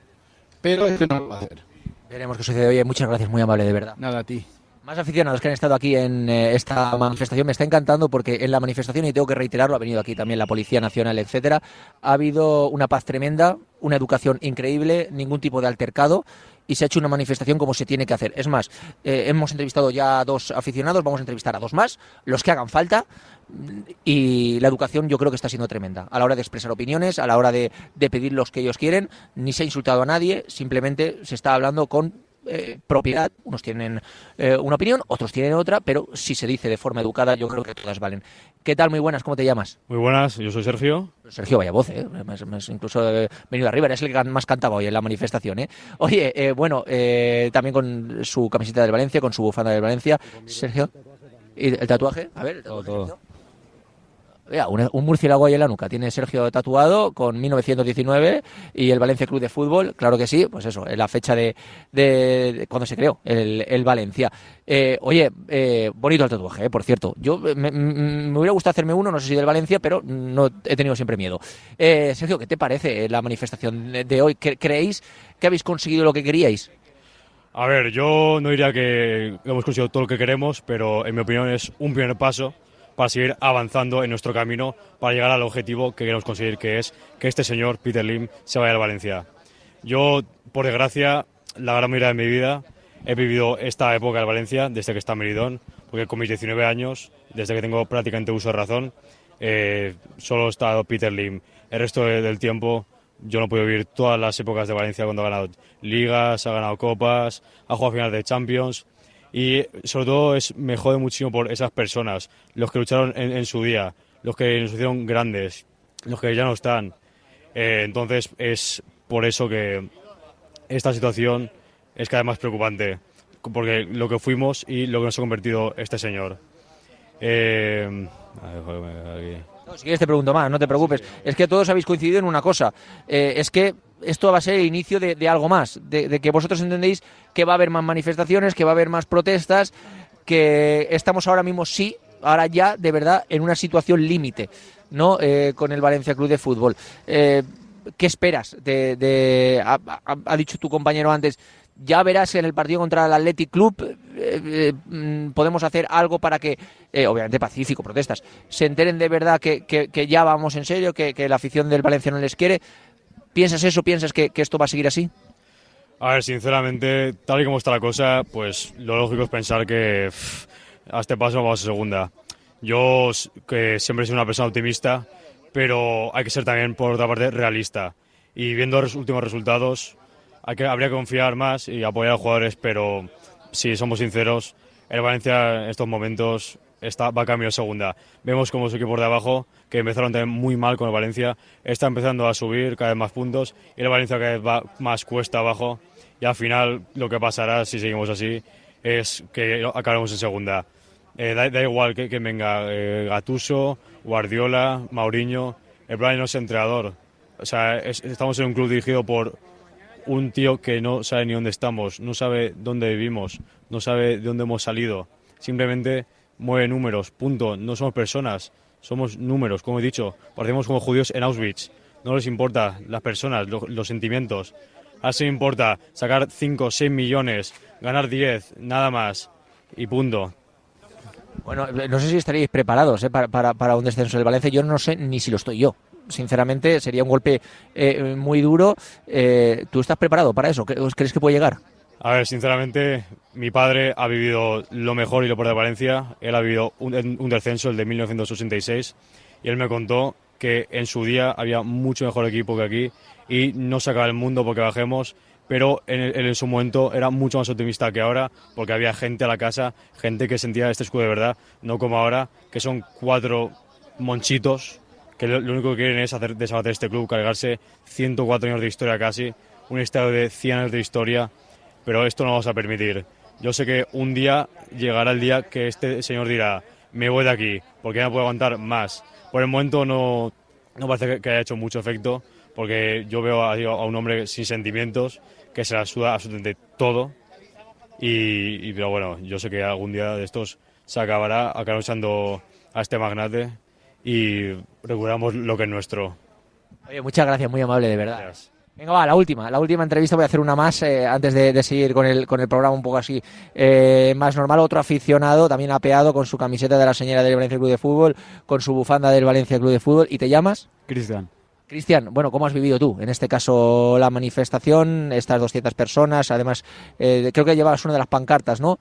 Pero es que no lo va a hacer. Veremos qué sucede. Oye, muchas gracias, muy amable, de verdad. Nada a ti. Más aficionados que han estado aquí en eh, esta manifestación. Me está encantando porque en la manifestación, y tengo que reiterarlo, ha venido aquí también la Policía Nacional, etcétera. Ha habido una paz tremenda, una educación increíble, ningún tipo de altercado y se ha hecho una manifestación como se tiene que hacer. Es más, eh, hemos entrevistado ya a dos aficionados, vamos a entrevistar a dos más, los que hagan falta. Y la educación yo creo que está siendo tremenda. A la hora de expresar opiniones, a la hora de, de pedir los que ellos quieren, ni se ha insultado a nadie, simplemente se está hablando con eh, propiedad. Unos tienen eh, una opinión, otros tienen otra, pero si se dice de forma educada, yo creo que todas valen. ¿Qué tal? Muy buenas, ¿cómo te llamas? Muy buenas, yo soy Sergio. Sergio, vaya voz, ¿eh? Me has- me has incluso eh, venido arriba, eres el que más cantaba hoy en la manifestación, ¿eh? Oye, eh, bueno, eh, también con su camiseta del Valencia, con su bufanda del Valencia. Sergio, ¿y el tatuaje? A ver, el tatuaje. todo. Mira, un, un murciélago ahí en la nuca. Tiene Sergio tatuado con 1919 y el Valencia Club de Fútbol, claro que sí, pues eso, es la fecha de, de- cuando se creó el, el Valencia. Eh, oye, eh, bonito el tatuaje, eh, por cierto. Yo eh, me, me- me hubiera gustado hacerme uno, no sé si del Valencia, pero no he tenido siempre miedo. Eh, Sergio, ¿qué te parece la manifestación de- hoy? ¿Cre- ¿Creéis que habéis conseguido lo que queríais? A ver, yo no diría que hemos conseguido todo lo que queremos, pero en mi opinión es un primer paso para seguir avanzando en nuestro camino para llegar al objetivo que queremos conseguir, que es que este señor, Peter Lim, se vaya al Valencia. Yo, por desgracia, la gran mayoría de mi vida he vivido esta época del Valencia desde que está Meridón, porque con mis 19 años, desde que tengo prácticamente uso de razón, eh, solo ha estado Peter Lim. El resto de- del tiempo yo no podido vivir todas las épocas de Valencia cuando ha ganado ligas, ha ganado copas, ha jugado finales de Champions y sobre todo es, me jode muchísimo por esas personas, los que lucharon en, en su día, los que nos hicieron grandes, los que ya no están. Eh, entonces es por eso que esta situación es cada vez más preocupante, porque lo que fuimos y lo que nos ha convertido este señor. Eh, a ver, joder, aquí. No, si quieres te pregunto más, no te preocupes. Es que todos habéis coincidido en una cosa. Eh, es que esto va a ser el inicio de, algo más. De, que vosotros entendéis que va a haber más manifestaciones, que va a haber más protestas, que estamos ahora mismo sí ahora ya de verdad en una situación límite, ¿no? Eh, con el Valencia Club de Fútbol. Eh, ¿Qué esperas? Ha, dicho tu compañero antes, ya verás en el partido contra el Athletic Club eh, mm, podemos hacer algo para que, obviamente pacífico, protestas, se enteren de verdad que, ya vamos en serio, que la afición del Valencia no les quiere. ¿Piensas eso? ¿Piensas que, que esto va a seguir así? A ver, sinceramente, tal y como está la cosa, pues lo lógico es pensar que pff, a este paso vamos a segunda. Yo, que siempre he sido una persona optimista, pero hay que ser también, por otra parte, realista. Y viendo los últimos resultados, hay que, habría que confiar más y apoyar a los jugadores, pero si somos sinceros, el Valencia en estos momentos está, va a cambio segunda. Vemos como su equipo de abajo, que empezaron también muy mal con el Valencia, está empezando a subir cada vez más puntos y el Valencia cada vez va más cuesta abajo y al final lo que pasará si seguimos así es que acabaremos en segunda. Eh, da, da igual que, que venga eh, Gatuso, Guardiola, Mauriño, el plan no es entrenador. O sea, es- estamos en un club dirigido por un tío que no sabe ni dónde estamos, no sabe dónde vivimos, no sabe de dónde hemos salido. Simplemente mueve números, punto. No somos personas, somos números, como he dicho. Parecemos como judíos en Auschwitz. No les importa las personas, lo- los sentimientos. Así importa sacar 5, 6 millones, ganar 10, nada más. Y punto. Bueno, no sé si estaríais preparados ¿eh? para, para, para un descenso del Valencia. Yo no sé ni si lo estoy yo. Sinceramente, sería un golpe eh, muy duro. Eh, ¿Tú estás preparado para eso? ¿Cre- ¿Crees que puede llegar? A ver, sinceramente, mi padre ha vivido lo mejor y lo peor de Valencia. Él ha vivido un, un descenso, el de 1986, y él me contó que en su día había mucho mejor equipo que aquí y no se acaba el mundo porque bajemos, pero en, en su momento era mucho más optimista que ahora porque había gente a la casa, gente que sentía este escudo de verdad, no como ahora, que son cuatro monchitos que lo, lo único que quieren es hacer desaparecer este club, cargarse 104 años de historia casi, un estadio de 100 años de historia pero esto no vamos a permitir. Yo sé que un día llegará el día que este señor dirá, me voy de aquí, porque ya no puedo aguantar más. Por el momento no, no parece que- haya hecho mucho efecto, porque yo veo a, a un hombre sin sentimientos, que se la suda absolutamente todo, y, y- pero bueno, yo sé que algún día de estos se acabará, acabará usando a este magnate y recuperamos lo que es nuestro. Oye, muchas gracias, muy amable, de verdad. Gracias. Venga, va, la última, la última entrevista. Voy a hacer una más eh, antes de, de seguir con el, con el programa un poco así eh, más normal. Otro aficionado, también apeado con su camiseta de la señora del Valencia Club de Fútbol, con su bufanda del Valencia Club de Fútbol. ¿Y te llamas? Cristian. Cristian, bueno, ¿cómo has vivido tú? En este caso, la manifestación, estas 200 personas, además, eh, creo que llevabas una de las pancartas, ¿no?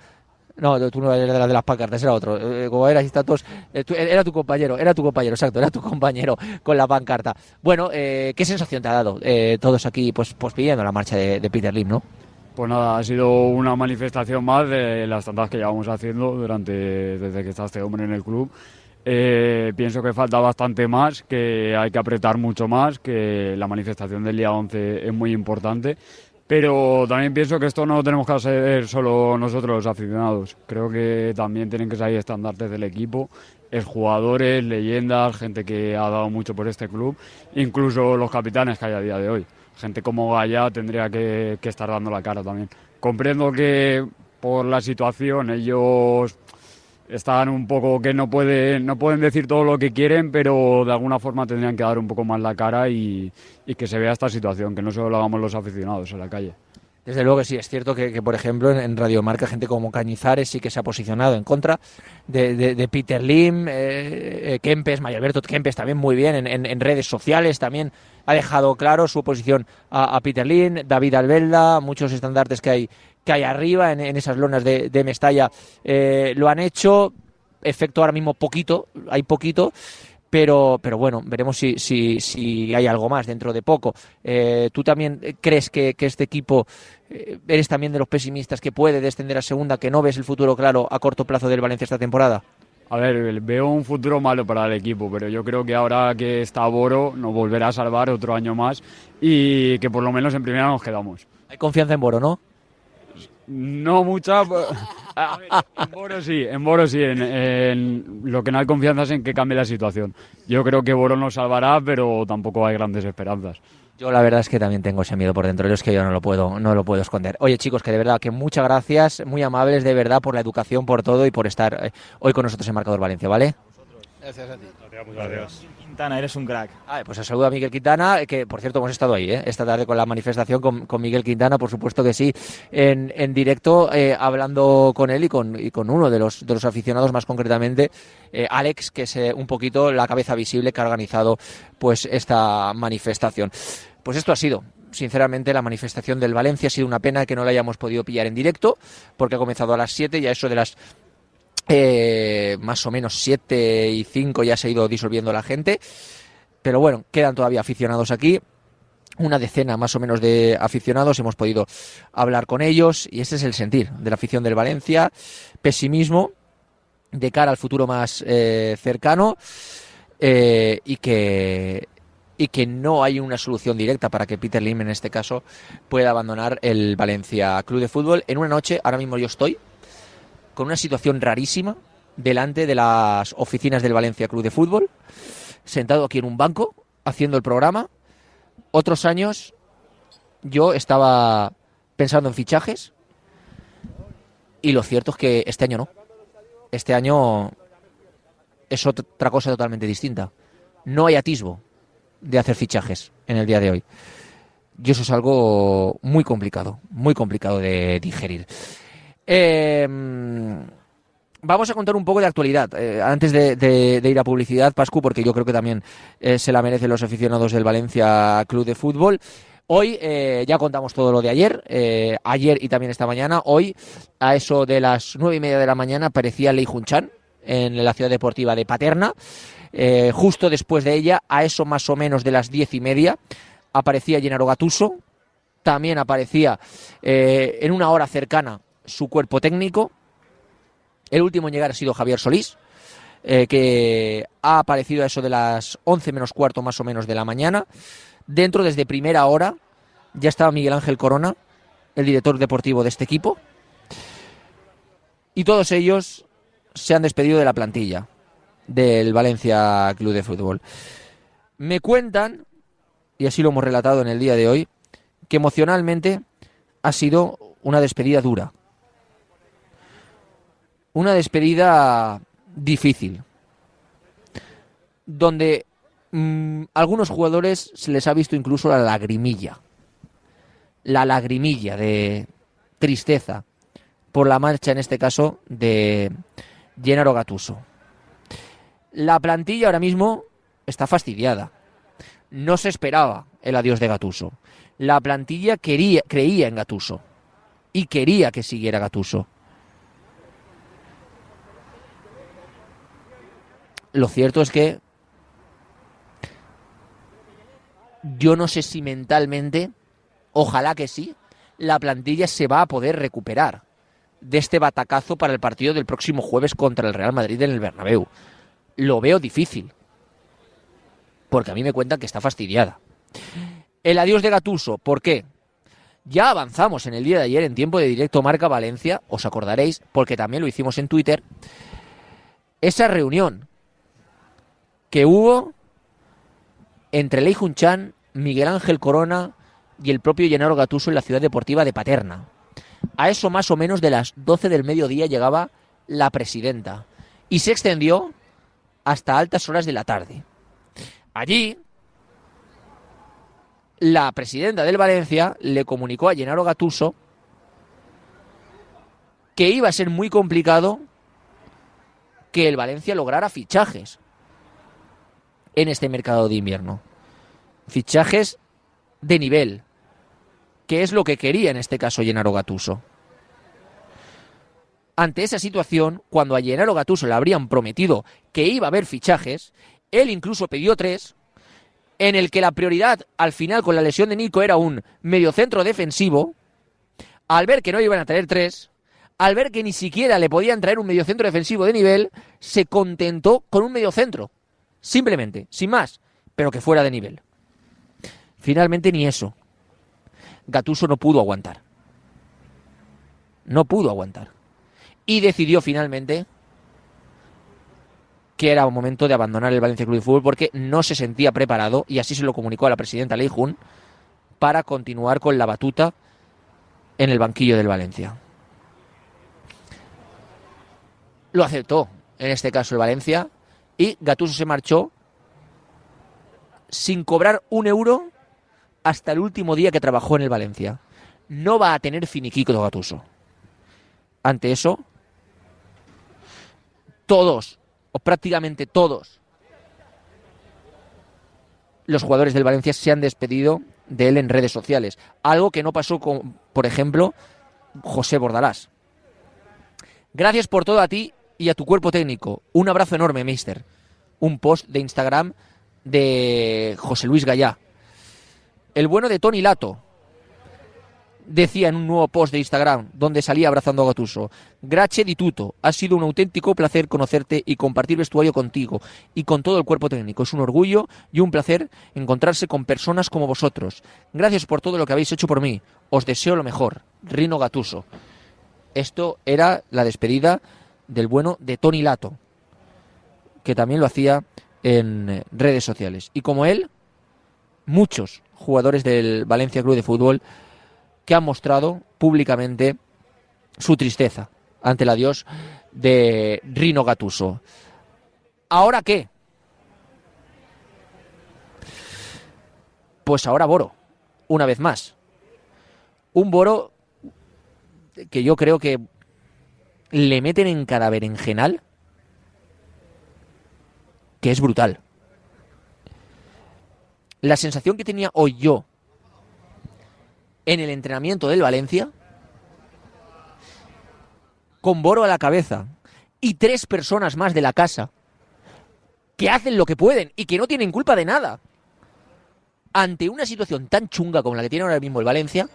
No, tú no eres de las de las pancartas, era otro. Eh, como eras, todos- eh, era tu compañero, era tu compañero, exacto, era tu compañero con la pancarta. Bueno, eh, ¿qué sensación te ha dado eh, todos aquí, pues, pues pidiendo la marcha de, de Peter Lim, no? Pues nada, ha sido una manifestación más de las tantas que llevamos haciendo durante desde que está este hombre en el club. Eh, pienso que falta bastante más, que hay que apretar mucho más, que la manifestación del día 11 es muy importante. Pero también pienso que esto no lo tenemos que hacer solo nosotros los aficionados. Creo que también tienen que salir estandartes del equipo, es jugadores, leyendas, gente que ha dado mucho por este club, incluso los capitanes que hay a día de hoy. Gente como Gaya tendría que, que estar dando la cara también. Comprendo que por la situación ellos están un poco que no pueden, no pueden decir todo lo que quieren, pero de alguna forma tendrían que dar un poco más la cara y, y que se vea esta situación, que no solo lo hagamos los aficionados en la calle. Desde luego que sí, es cierto que, que, por ejemplo, en, en Radio Marca, gente como Cañizares sí que se ha posicionado en contra de, de- Peter Lim, eh, eh, Kempes, Mario Alberto Kempes también muy bien, en, en- en redes sociales también ha dejado claro su oposición a, a Peter Lim, David Albelda, muchos estandartes que hay, que hay arriba en, en esas lonas de, de Mestalla eh, lo han hecho, efecto ahora mismo poquito, hay poquito, pero, pero bueno, veremos si, si, si hay algo más dentro de poco. Eh, ¿Tú también crees que, que este equipo, eh, eres también de los pesimistas que puede descender a segunda, que no ves el futuro claro a corto plazo del Valencia esta temporada? A ver, veo un futuro malo para el equipo, pero yo creo que ahora que está Boro nos volverá a salvar otro año más y que por lo menos en primera nos quedamos. Hay confianza en Boro, ¿no? No mucha. A ver, en Boro sí, en Boro sí. En, en- lo que no hay confianza es en que cambie la situación. Yo creo que Boro nos salvará, pero tampoco hay grandes esperanzas. Yo la verdad es que también tengo ese miedo por dentro, yo es que yo no lo puedo, no lo puedo esconder. Oye chicos, que de verdad, que muchas gracias, muy amables de verdad por la educación, por todo y por estar eh, hoy con nosotros en Marcador Valencia, ¿vale? Gracias a ti. Muchas gracias. Quintana, eres un crack. Ah, pues saludo a Miguel Quintana, que por cierto hemos estado ahí, ¿eh? esta tarde con la manifestación con, Miguel Quintana, por supuesto que sí, en, en directo, eh, hablando con él y con, con uno de los, de los aficionados, más concretamente, eh, Alex, que es eh, un poquito la cabeza visible que ha organizado pues esta manifestación. Pues esto ha sido. Sinceramente, la manifestación del Valencia ha sido una pena que no la hayamos podido pillar en directo, porque ha comenzado a las 7 y a eso de las eh, más o menos 7 y 5 ya se ha ido disolviendo la gente. Pero bueno, quedan todavía aficionados aquí. Una decena más o menos de aficionados. Hemos podido hablar con ellos y este es el sentir de la afición del Valencia. Pesimismo de cara al futuro más eh, cercano eh, y que y que no hay una solución directa para que Peter Lim en este caso pueda abandonar el Valencia Club de Fútbol en una noche ahora mismo yo estoy con una situación rarísima delante de las oficinas del Valencia Club de Fútbol, sentado aquí en un banco, haciendo el programa. Otros años yo estaba pensando en fichajes y lo cierto es que este año no. Este año es otra cosa totalmente distinta. No hay atisbo de hacer fichajes en el día de hoy. Y eso es algo muy complicado, muy complicado de digerir. Eh, vamos a contar un poco de actualidad eh, antes de, ir a publicidad, Pascu, porque yo creo que también eh, se la merecen los aficionados del Valencia Club de Fútbol. Hoy eh, ya contamos todo lo de ayer, ayer y también esta mañana. Hoy, a eso de las nueve y media de la mañana, aparecía Lei Junchan en la ciudad deportiva de Paterna. Justo después de ella, a eso más o menos de las diez y media, aparecía Gennaro Gattuso. También aparecía en una hora cercana su cuerpo técnico. El último en llegar ha sido Javier Solís, eh, que ha aparecido a eso de las 11 menos cuarto más o menos de la mañana. Dentro, desde primera hora, ya estaba Miguel Ángel Corona, el director deportivo de este equipo. Y todos ellos se han despedido de la plantilla del Valencia Club de Fútbol. Me cuentan, y así lo hemos relatado en el día de hoy, que emocionalmente ha sido una despedida dura. Una despedida difícil. Donde mm, algunos jugadores se les ha visto incluso la lagrimilla. La lagrimilla de tristeza por la marcha, en este caso, de Gennaro Gattuso. La plantilla ahora mismo está fastidiada. No se esperaba el adiós de Gatuso. La plantilla quería, creía en Gatuso y quería que siguiera Gatuso. Lo cierto es que yo no sé si mentalmente, ojalá que sí, la plantilla se va a poder recuperar de este batacazo para el partido del próximo jueves contra el Real Madrid en el Bernabéu. Lo veo difícil porque a mí me cuentan que está fastidiada. El adiós de Gatuso, ¿por qué? Ya avanzamos en el día de ayer en tiempo de directo Marca Valencia, os acordaréis, porque también lo hicimos en Twitter, esa reunión que hubo entre Lei Junchan, Miguel Ángel Corona y el propio Gennaro Gatuso en la ciudad deportiva de Paterna. A eso más o menos de las 12 del mediodía llegaba la presidenta y se extendió hasta altas horas de la tarde. Allí, la presidenta del Valencia le comunicó a Gennaro Gatuso que iba a ser muy complicado que el Valencia lograra fichajes en este mercado de invierno. Fichajes de nivel, que es lo que quería en este caso Gennaro Gatuso. Ante esa situación, cuando a Gennaro Gatuso le habrían prometido que iba a haber fichajes, él incluso pidió tres, en el que la prioridad al final con la lesión de Nico era un mediocentro defensivo, al ver que no iban a traer tres, al ver que ni siquiera le podían traer un mediocentro defensivo de nivel, se contentó con un mediocentro. Simplemente, sin más, pero que fuera de nivel. Finalmente ni eso. Gatuso no pudo aguantar. No pudo aguantar. Y decidió finalmente que era momento de abandonar el Valencia Club de Fútbol porque no se sentía preparado, y así se lo comunicó a la presidenta Lei Jun, para continuar con la batuta en el banquillo del Valencia. Lo aceptó, en este caso el Valencia, y Gatuso se marchó sin cobrar un euro hasta el último día que trabajó en el Valencia. No va a tener finiquito Gatuso. Ante eso, todos, o prácticamente todos, los jugadores del Valencia se han despedido de él en redes sociales. Algo que no pasó con, por ejemplo, José Bordalás. Gracias por todo a ti y a tu cuerpo técnico. Un abrazo enorme, mister. Un post de Instagram de José Luis Gallá. El bueno de Tony Lato decía en un nuevo post de Instagram donde salía abrazando a Gatuso. Grache di tutto, ha sido un auténtico placer conocerte y compartir vestuario contigo y con todo el cuerpo técnico. Es un orgullo y un placer encontrarse con personas como vosotros. Gracias por todo lo que habéis hecho por mí. Os deseo lo mejor. Rino Gatuso. Esto era la despedida del bueno de Tony Lato, que también lo hacía en eh, redes sociales. Y como él, muchos jugadores del Valencia Club de Fútbol que han mostrado públicamente su tristeza ante el adiós de Rino Gatuso. ¿Ahora qué? Pues ahora Boro, una vez más. Un Boro que yo creo que le meten en cada berenjenal que es brutal. La sensación que tenía hoy yo en el entrenamiento del Valencia, con Boro a la cabeza y tres personas más de la casa que hacen lo que pueden y que no tienen culpa de nada, ante una situación tan chunga como la que tiene ahora mismo el Valencia,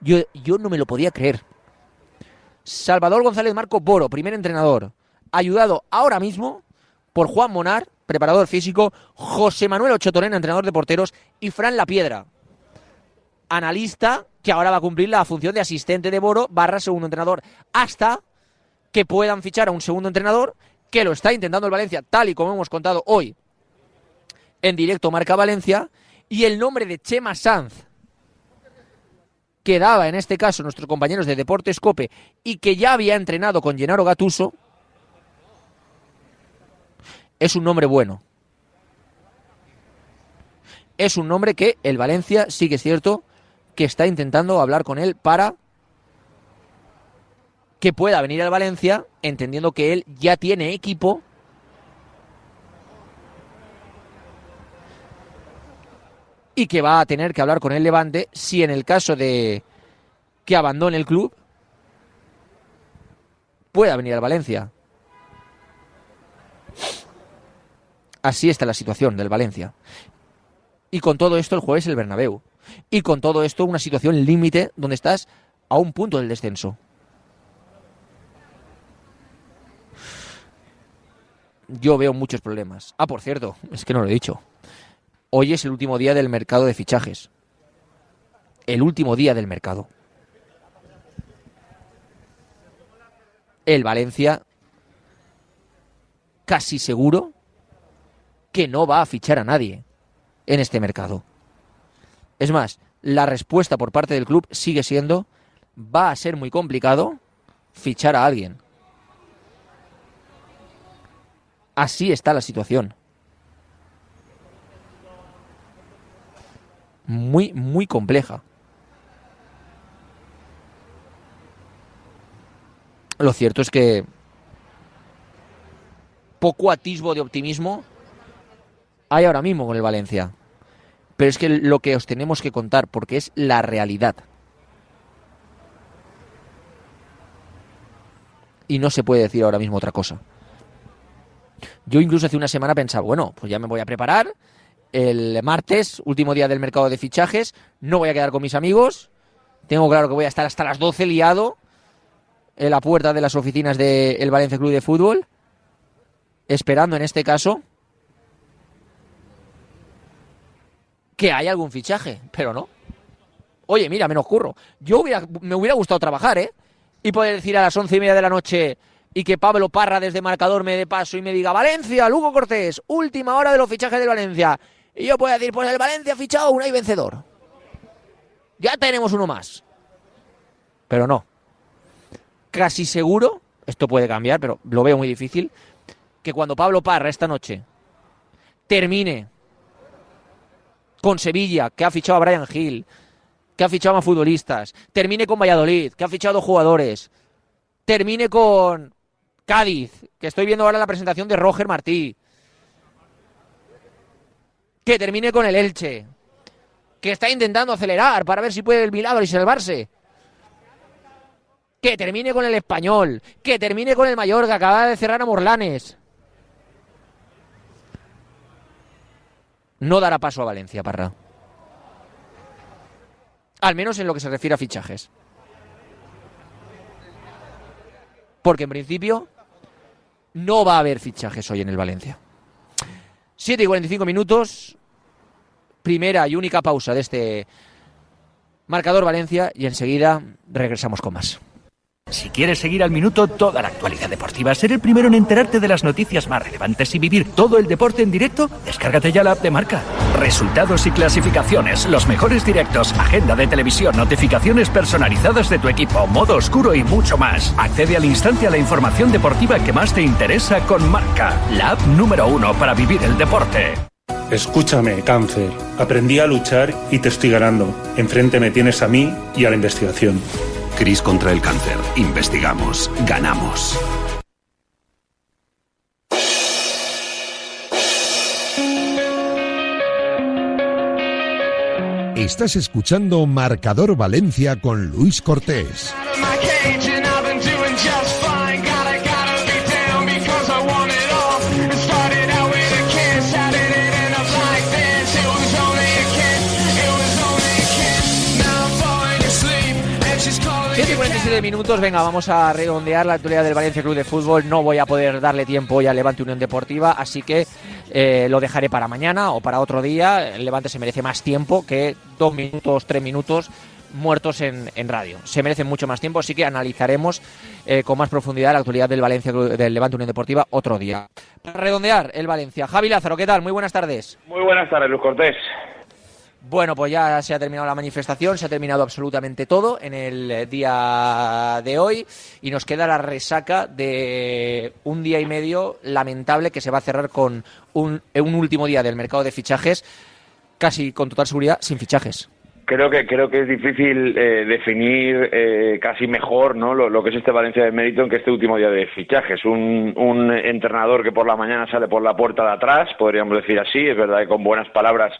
yo, yo no me lo podía creer. Salvador González Marco Boro, primer entrenador, ayudado ahora mismo por Juan Monar, preparador físico, José Manuel Ochotorena, entrenador de porteros, y Fran La Piedra, analista que ahora va a cumplir la función de asistente de Boro barra segundo entrenador, hasta que puedan fichar a un segundo entrenador, que lo está intentando el Valencia, tal y como hemos contado hoy en directo Marca Valencia, y el nombre de Chema Sanz, que daba en este caso nuestros compañeros de Deportes Cope y que ya había entrenado con Gennaro Gatuso, es un nombre bueno. Es un nombre que el Valencia sí que es cierto que está intentando hablar con él para que pueda venir al Valencia, entendiendo que él ya tiene equipo. Y que va a tener que hablar con el Levante si en el caso de que abandone el club pueda venir al Valencia. Así está la situación del Valencia. Y con todo esto el jueves el Bernabéu. Y con todo esto una situación límite donde estás a un punto del descenso. Yo veo muchos problemas. Ah, por cierto, es que no lo he dicho. Hoy es el último día del mercado de fichajes. El último día del mercado. El Valencia casi seguro que no va a fichar a nadie en este mercado. Es más, la respuesta por parte del club sigue siendo, va a ser muy complicado fichar a alguien. Así está la situación. Muy, muy compleja. Lo cierto es que poco atisbo de optimismo hay ahora mismo con el Valencia. Pero es que lo que os tenemos que contar, porque es la realidad. Y no se puede decir ahora mismo otra cosa. Yo incluso hace una semana pensaba, bueno, pues ya me voy a preparar. El martes, último día del mercado de fichajes, no voy a quedar con mis amigos. Tengo claro que voy a estar hasta las 12 liado en la puerta de las oficinas del Valencia Club de Fútbol, esperando en este caso que haya algún fichaje, pero no. Oye, mira, menos curro. Yo hubiera, me hubiera gustado trabajar, ¿eh? Y poder decir a las once y media de la noche y que Pablo Parra desde marcador me dé paso y me diga Valencia, Lugo Cortés, última hora de los fichajes del Valencia. Y yo puedo decir, pues el Valencia ha fichado un y vencedor. ya tenemos uno más. Pero no. Casi seguro, esto puede cambiar, pero lo veo muy difícil, que cuando Pablo Parra esta noche termine con Sevilla, que ha fichado a Brian Hill, que ha fichado a futbolistas, termine con Valladolid, que ha fichado jugadores, termine con Cádiz, que estoy viendo ahora la presentación de Roger Martí, que termine con el Elche, que está intentando acelerar para ver si puede el milagro y salvarse. Que termine con el español, que termine con el Mallorca, que acaba de cerrar a Morlanes. No dará paso a Valencia, Parra. Al menos en lo que se refiere a fichajes. Porque en principio no va a haber fichajes hoy en el Valencia. 7 y 45 minutos. Primera y única pausa de este marcador Valencia y enseguida regresamos con más. Si quieres seguir al minuto toda la actualidad deportiva, ser el primero en enterarte de las noticias más relevantes y vivir todo el deporte en directo, descárgate ya la app de marca. Resultados y clasificaciones, los mejores directos, agenda de televisión, notificaciones personalizadas de tu equipo, modo oscuro y mucho más. Accede al instante a la información deportiva que más te interesa con marca, la app número uno para vivir el deporte. Escúchame, cáncer. Aprendí a luchar y te estoy ganando. Enfrente me tienes a mí y a la investigación. Cris contra el cáncer. Investigamos. Ganamos. Estás escuchando Marcador Valencia con Luis Cortés. Siete y 47 minutos, venga, vamos a redondear la actualidad del Valencia Club de Fútbol. No voy a poder darle tiempo hoy al Levante Unión Deportiva, así que eh, lo dejaré para mañana o para otro día. El Levante se merece más tiempo que dos minutos, tres minutos muertos en, en radio. Se merecen mucho más tiempo, así que analizaremos eh, con más profundidad la actualidad del Valencia del Levante Unión Deportiva otro día. Para redondear el Valencia. Javi Lázaro, ¿qué tal? Muy buenas tardes. Muy buenas tardes, Luis Cortés. Bueno, pues ya se ha terminado la manifestación, se ha terminado absolutamente todo en el eh, día de hoy y nos queda la resaca de un día y medio lamentable que se va a cerrar con un, eh, un último día del mercado de fichajes, casi con total seguridad sin fichajes. Creo que creo que es difícil eh, definir eh, casi mejor ¿no? Lo, lo que es este Valencia de mérito en que este último día de fichajes. Un, un entrenador que por la mañana sale por la puerta de atrás, podríamos decir así, es verdad que con buenas palabras,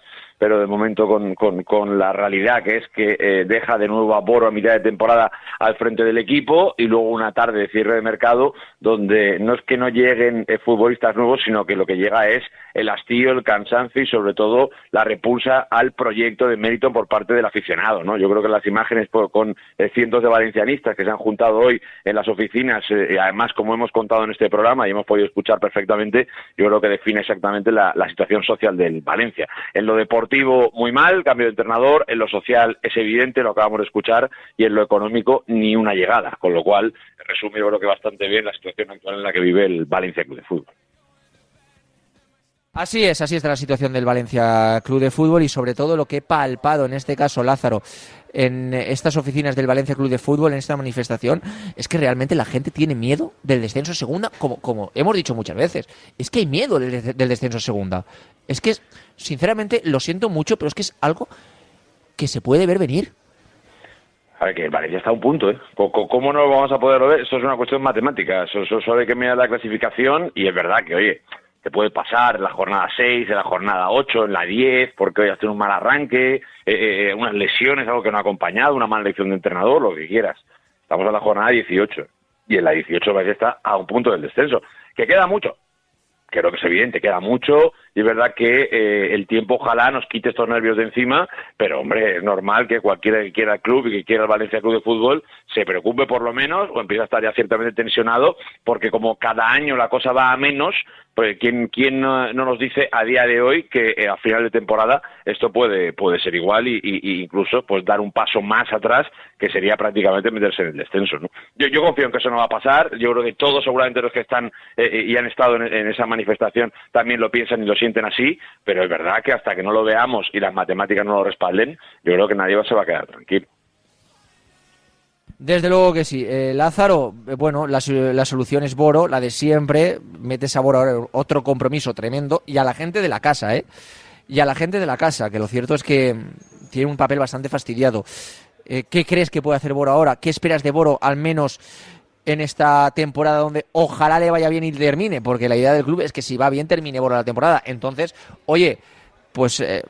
pero de momento con, con, la realidad que es que eh, deja de nuevo a Boro a mitad de temporada al frente del equipo y luego una tarde de cierre de mercado donde no es que no lleguen eh, futbolistas nuevos, sino que lo que llega es el hastío, el cansancio y sobre todo la repulsa al proyecto de mérito por parte del aficionado. ¿no? Yo creo que las imágenes con eh, cientos de valencianistas que se han juntado hoy en las oficinas, eh, además como hemos contado en este programa y hemos podido escuchar perfectamente, yo creo que define exactamente la, la situación social del Valencia. En lo deportivo muy mal, cambio de entrenador, en lo social es evidente, lo acabamos de escuchar, y en lo económico ni una llegada, con lo cual resume yo creo que bastante bien la situación actual en la que vive el Valencia Club de Fútbol. Así es, así está la situación del Valencia Club de Fútbol y sobre todo lo que he palpado en este caso Lázaro en estas oficinas del Valencia Club de Fútbol, en esta manifestación, es que realmente la gente tiene miedo del descenso a segunda, como, como hemos dicho muchas veces. Es que hay miedo del, del descenso a segunda. Es que, sinceramente, lo siento mucho, pero es que es algo que se puede ver venir. A ver, que Valencia está a un punto, ¿eh? ¿Cómo no lo vamos a poder ver? Eso es una cuestión matemática. Eso, solo hay que mirar la clasificación y es verdad que, oye, te puede pasar en la jornada 6, en la jornada 8, en la 10, porque hoy has tenido un mal arranque, eh, eh, unas lesiones, algo que no ha acompañado, una mala elección de entrenador, lo que quieras. Estamos en la jornada 18 y en la 18 el Valencia está a un punto del descenso. ¿Que queda mucho? Creo que es evidente, queda mucho y es verdad que eh, el tiempo ojalá nos quite estos nervios de encima, pero hombre, es normal que cualquiera que quiera el club y que quiera el Valencia Club de Fútbol se preocupe por lo menos o empiece a estar ya ciertamente tensionado porque como cada año la cosa va a menos, Pues ¿quién, quién no, no nos dice a día de hoy que eh, a final de temporada esto puede, puede ser igual y, incluso pues dar un paso más atrás que sería prácticamente meterse en el descenso. ¿no? Yo, yo confío en que eso no va a pasar. Yo creo que todos seguramente los que están eh, eh, y han estado en, en esa manifestación también lo piensan y lo sienten así, pero es verdad que hasta que no lo veamos y las matemáticas no lo respalden, yo creo que nadie se va a quedar tranquilo. Desde luego que sí. Eh, Lázaro, eh, bueno, la, la solución es Boro, la de siempre. Metes a Boro ahora otro compromiso tremendo. Y a la gente de la casa, ¿eh? Y a la gente de la casa, que lo cierto es que mm, tiene un papel bastante fastidiado. Eh, ¿Qué crees que puede hacer Boro ahora? ¿Qué esperas de Boro, al menos en esta temporada donde ojalá le vaya bien y termine? Porque la idea del club es que si va bien, termine Boro la temporada. Entonces, oye, pues eh,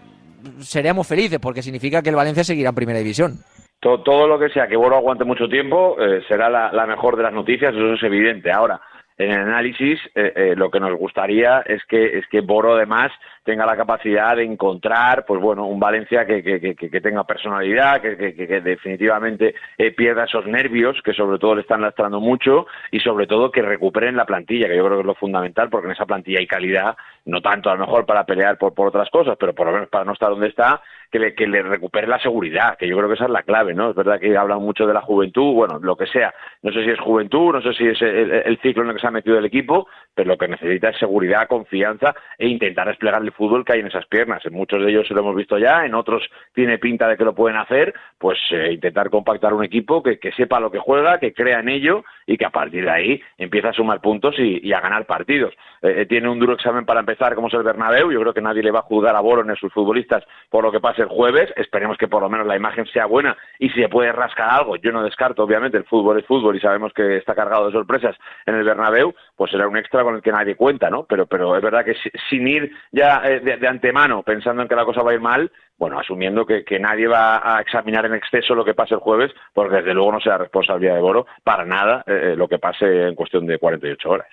seremos felices porque significa que el Valencia seguirá en primera división. To- todo lo que sea que Boro aguante mucho tiempo eh, será la, la mejor de las noticias, eso es evidente. Ahora, en el análisis, eh, eh, lo que nos gustaría es que, es que Boro además tenga la capacidad de encontrar, pues bueno, un Valencia que, que, tenga personalidad, que definitivamente eh, pierda esos nervios, que sobre todo le están lastrando mucho, y sobre todo que recuperen la plantilla, que yo creo que es lo fundamental, porque en esa plantilla hay calidad, no tanto a lo mejor para pelear por, por otras cosas, pero por lo menos para no estar donde está, que le, que le recupere la seguridad, que yo creo que esa es la clave, ¿no? Es verdad que hablan mucho de la juventud, bueno, lo que sea, no sé si es juventud, no sé si es el, el ciclo en el que se ha metido el equipo, pero lo que necesita es seguridad, confianza e intentar desplegar el fútbol que hay en esas piernas. En muchos de ellos lo hemos visto ya, en otros tiene pinta de que lo pueden hacer, pues eh, intentar compactar un equipo que, que sepa lo que juega, que crea en ello y que a partir de ahí empiece a sumar puntos y, a ganar partidos. Eh, eh, tiene un duro examen para empezar, como es el Bernabéu. Yo creo que nadie le va a juzgar a a sus futbolistas por lo que pase el jueves. Esperemos que por lo menos la imagen sea buena y si se puede rascar algo, yo no descarto, obviamente, el fútbol es fútbol y sabemos que está cargado de sorpresas en el Bernabéu, pues será un extra con el que nadie cuenta, ¿no? Pero, pero es verdad que si- sin ir ya eh, de antemano pensando en que la cosa va a ir mal, bueno, asumiendo que, que nadie va a examinar en exceso lo que pase el jueves, porque desde luego no será responsabilidad de Boro para nada eh, eh, lo que pase en cuestión de 48 horas.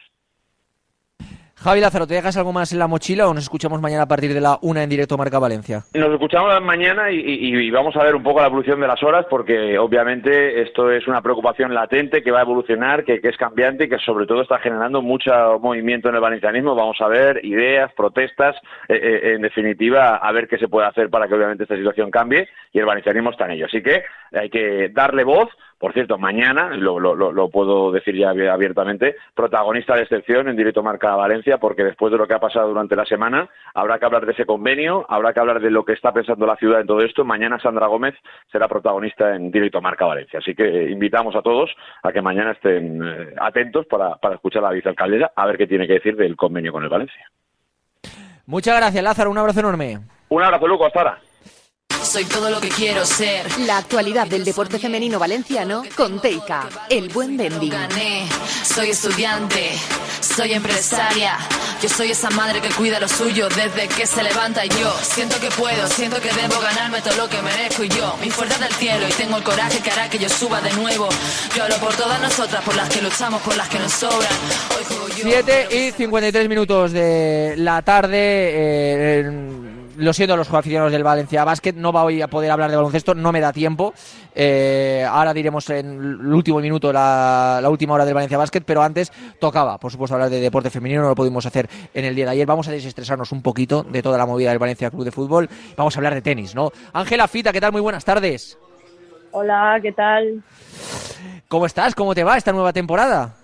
Javi Lázaro, ¿te dejas algo más en la mochila o nos escuchamos mañana a partir de la una en directo Marca Valencia? Nos escuchamos mañana y, vamos a ver un poco la evolución de las horas porque obviamente esto es una preocupación latente que va a evolucionar, que, que es cambiante y que sobre todo está generando mucho movimiento en el valencianismo. Vamos a ver ideas, protestas, eh, eh, en definitiva a ver qué se puede hacer para que obviamente esta situación cambie y el valencianismo está en ello. Así que hay que darle voz. Por cierto, mañana, lo, lo- lo- lo puedo decir ya abier- abiertamente, protagonista de excepción en directo Marca Valencia, porque después de lo que ha pasado durante la semana, habrá que hablar de ese convenio, habrá que hablar de lo que está pensando la ciudad en todo esto. Mañana Sandra Gómez será protagonista en directo Marca Valencia. Así que invitamos a todos a que mañana estén eh, atentos para, para escuchar a la vicealcaldesa a ver qué tiene que decir del convenio con el Valencia. Muchas gracias, Lázaro. Un abrazo enorme. Un abrazo, Luco. Hasta ahora. Soy todo lo que quiero ser. La actualidad del deporte femenino valenciano con Teika, el buen vending. Gané, soy estudiante, soy empresaria. Yo soy esa madre que cuida lo suyo desde que se levanta y yo siento que puedo, siento que debo ganarme todo lo que merezco y yo, mi fuerza del cielo y tengo el coraje que hará que yo suba de nuevo. Yo hablo por todas nosotras, por las que luchamos, por las que nos sobran. Hoy juego yo. 7 y 53 minutos de la tarde. eh, lo siento a los aficionados del Valencia Basket, no voy a poder hablar de baloncesto, no me da tiempo. Eh, ahora diremos en el último minuto la, la última hora del Valencia Basket, pero antes tocaba, por supuesto, hablar de deporte femenino, no lo pudimos hacer en el día de ayer. Vamos a desestresarnos un poquito de toda la movida del Valencia Club de Fútbol. Vamos a hablar de tenis, ¿no? Ángela Fita, ¿qué tal? Muy buenas tardes. Hola, ¿qué tal? ¿Cómo estás? ¿Cómo te va esta nueva temporada?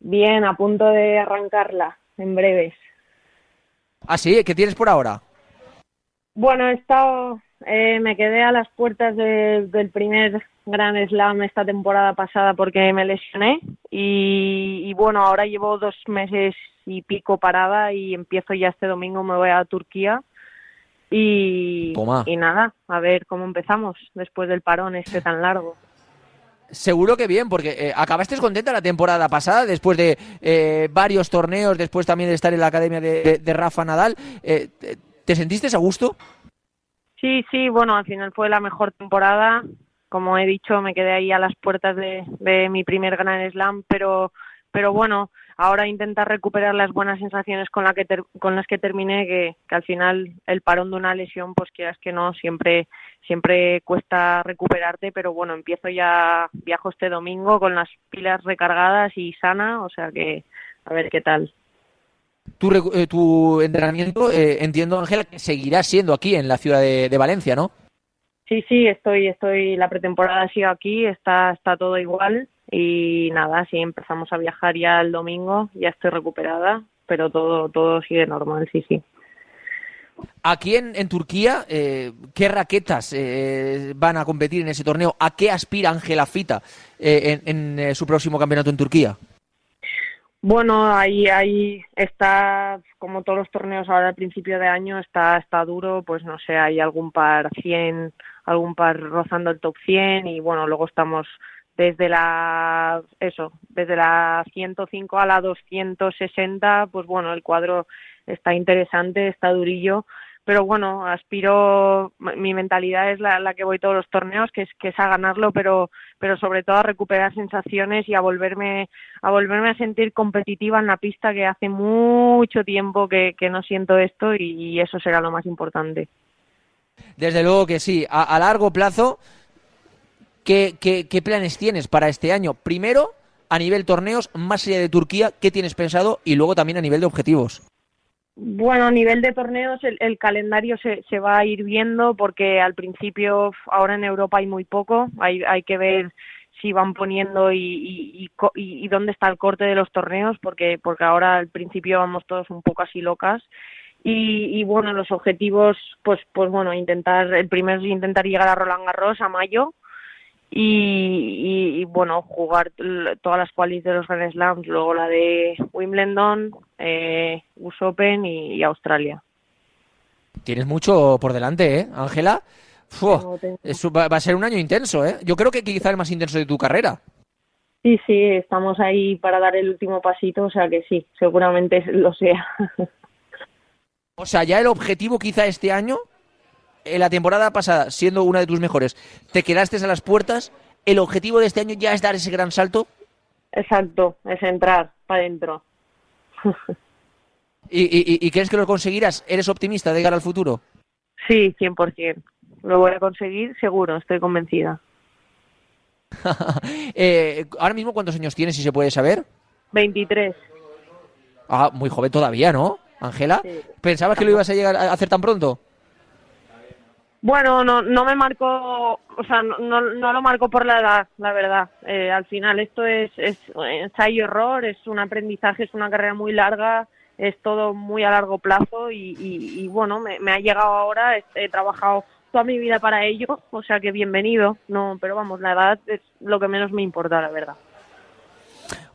Bien, a punto de arrancarla en breves. Ah, sí, ¿qué tienes por ahora? Bueno, he estado, eh, me quedé a las puertas de- del primer Gran Slam esta temporada pasada porque me lesioné y, y bueno, ahora llevo dos meses y pico parada y empiezo ya este domingo, me voy a Turquía y, Toma. y nada, a ver cómo empezamos después del parón este tan largo. Seguro que bien, porque eh, acabaste contenta la temporada pasada, después de eh, varios torneos, después también de estar en la academia de, de- de Rafa Nadal. Eh, te- ¿Te sentiste a gusto? Sí, sí, bueno, al final fue la mejor temporada. Como he dicho, me quedé ahí a las puertas de, mi primer Gran Slam, pero, pero bueno, ahora intentar recuperar las buenas sensaciones con, que con las que terminé, que, que al final el parón de una lesión, pues quieras que no, siempre, siempre cuesta recuperarte, pero bueno, empiezo ya, viajo este domingo con las pilas recargadas y sana, o sea que a ver qué tal. Tu, eh, tu entrenamiento, eh, entiendo, Ángela, que seguirá siendo aquí en la ciudad de, de Valencia, ¿no? Sí, sí, estoy, estoy, la pretemporada ha sido aquí, está, está todo igual y nada, sí, empezamos a viajar ya el domingo, ya estoy recuperada, pero todo, todo sigue normal, sí, sí. Aquí en, en Turquía, eh, ¿qué raquetas eh, van a competir en ese torneo? ¿A qué aspira Ángela Fita eh, en, en, su próximo campeonato en Turquía? Bueno, ahí, ahí está, como todos los torneos ahora al principio de año, está, está duro, pues no sé, hay algún par 100, algún par rozando el top 100 y bueno, luego estamos desde la, eso, desde la 105 a la 260, pues bueno, el cuadro está interesante, está durillo, pero bueno, aspiro, mi mentalidad es la, que voy todos los torneos, que es, que es a ganarlo, pero, pero sobre todo a recuperar sensaciones y a volverme, a volverme a sentir competitiva en la pista, que hace mucho tiempo que, no siento esto y, y eso será lo más importante. Desde luego que sí. A, a largo plazo, ¿qué, qué, qué planes tienes para este año? Primero, a nivel torneos, más allá de Turquía, ¿qué tienes pensado? Y luego también a nivel de objetivos. Bueno, a nivel de torneos el, el calendario se, se va a ir viendo porque al principio ahora en Europa hay muy poco, hay, hay que ver si van poniendo y, y, y, dónde está el corte de los torneos porque porque ahora al principio vamos todos un poco así locas. Y, y bueno los objetivos pues pues bueno intentar el primero es intentar llegar a Roland Garros a mayo y, y- y, bueno jugar todas las qualis de los Grand Slams luego la de Wimbledon eh, US Open y, y Australia Tienes mucho por delante, ¿eh, Ángela? Va, va a ser un año intenso, ¿eh? Yo creo que quizá el más intenso de tu carrera. sí sí estamos ahí para dar el último pasito o sea que sí seguramente lo sea O sea, ya el objetivo quizá este año, en la temporada pasada, siendo una de tus mejores, te quedaste a las puertas, el objetivo de este año ya es dar ese gran salto. exacto es entrar para adentro ¿Y, y- y- crees que lo conseguirás? ¿Eres optimista de cara al futuro? sí 100% lo voy a conseguir seguro estoy convencida Eh, Ahora mismo, ¿cuántos años tienes, si se puede saber? 23 Ah, muy joven todavía, ¿no, Ángela? Sí. ¿Pensabas que lo ibas a llegar a hacer tan pronto? Bueno, no, no me marco, o sea, no, no, lo marco por la edad, la verdad. Eh, al final esto es, es ensayo-error, es un aprendizaje, es una carrera muy larga, es todo muy a largo plazo y, y- y, bueno, me, me ha llegado ahora, he, he trabajado toda mi vida para ello, o sea que bienvenido. No, pero vamos, la edad es lo que menos me importa, la verdad.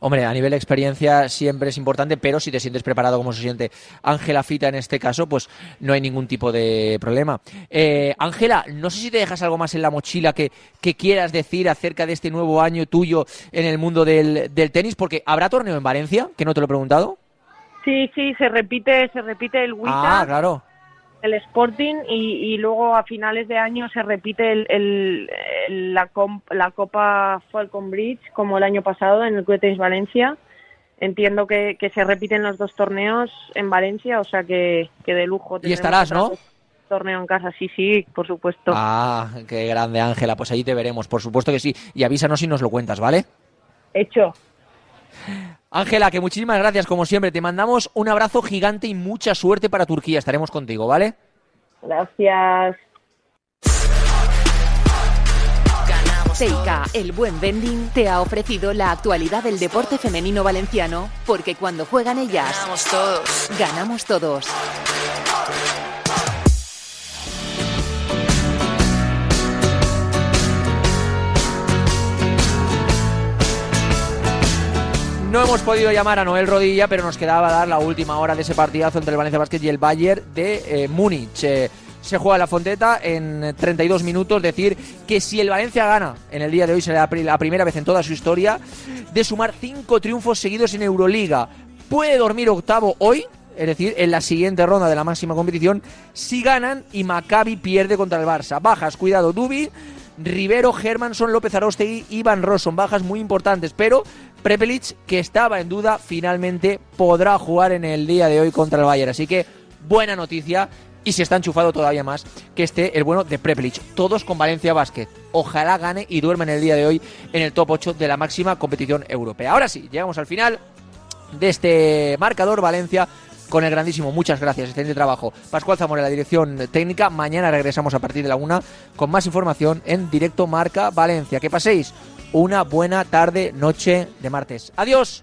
Hombre, a nivel de experiencia siempre es importante, pero si te sientes preparado como se siente Ángela Fita en este caso, pues no hay ningún tipo de problema. Eh, Ángela, no sé si te dejas algo más en la mochila que, que quieras decir acerca de este nuevo año tuyo en el mundo del, del tenis, porque habrá torneo en Valencia, que no te lo he preguntado. Sí, sí, se repite, se repite el WTA. Ah, claro. El Sporting y, y luego a finales de año se repite el, el- el- la, la Copa Falcon Bridge como el año pasado en el Tenis Valencia. Entiendo que, que se repiten los dos torneos en Valencia, o sea que, que de lujo. Y estarás, ¿no? Torneo en casa, sí, sí, por supuesto. Ah, qué grande Ángela, pues ahí te veremos, por supuesto que sí. Y avísanos si nos lo cuentas, ¿vale? Hecho. Ángela, que muchísimas gracias como siempre. Te mandamos un abrazo gigante y mucha suerte para Turquía. Estaremos contigo, ¿vale? Gracias. Teika, el buen vending, te ha ofrecido la actualidad del deporte femenino valenciano, porque cuando juegan ellas, Ganamos todos. ganamos todos. No hemos podido llamar a Noel Rodilla, pero nos quedaba dar la última hora de ese partidazo entre el Valencia Basket y el Bayern de eh, Múnich. Eh, se juega la Fonteta en 32 minutos, decir que si el Valencia gana en el día de hoy será la pri- la primera vez en toda su historia de sumar cinco triunfos seguidos en Euroliga. Puede dormir octavo hoy, es decir, en la siguiente ronda de la máxima competición, si ganan y Maccabi pierde contra el Barça. Bajas, cuidado, Dubi, Rivero, Germanson, López Arostegui y Van Ross son bajas muy importantes, pero Prepelic, que estaba en duda, finalmente podrá jugar en el día de hoy contra el Bayern. Así que buena noticia y se está enchufado todavía más que esté el bueno de Prepelic. Todos con Valencia Basket. Ojalá gane y duerma en el día de hoy en el top 8 de la máxima competición europea. Ahora sí, llegamos al final de este marcador Valencia con el grandísimo. Muchas gracias, excelente trabajo. Pascual Zamora, la dirección técnica. Mañana regresamos a partir de la una con más información en directo Marca Valencia. Que paséis una buena tarde, noche de martes. Adiós.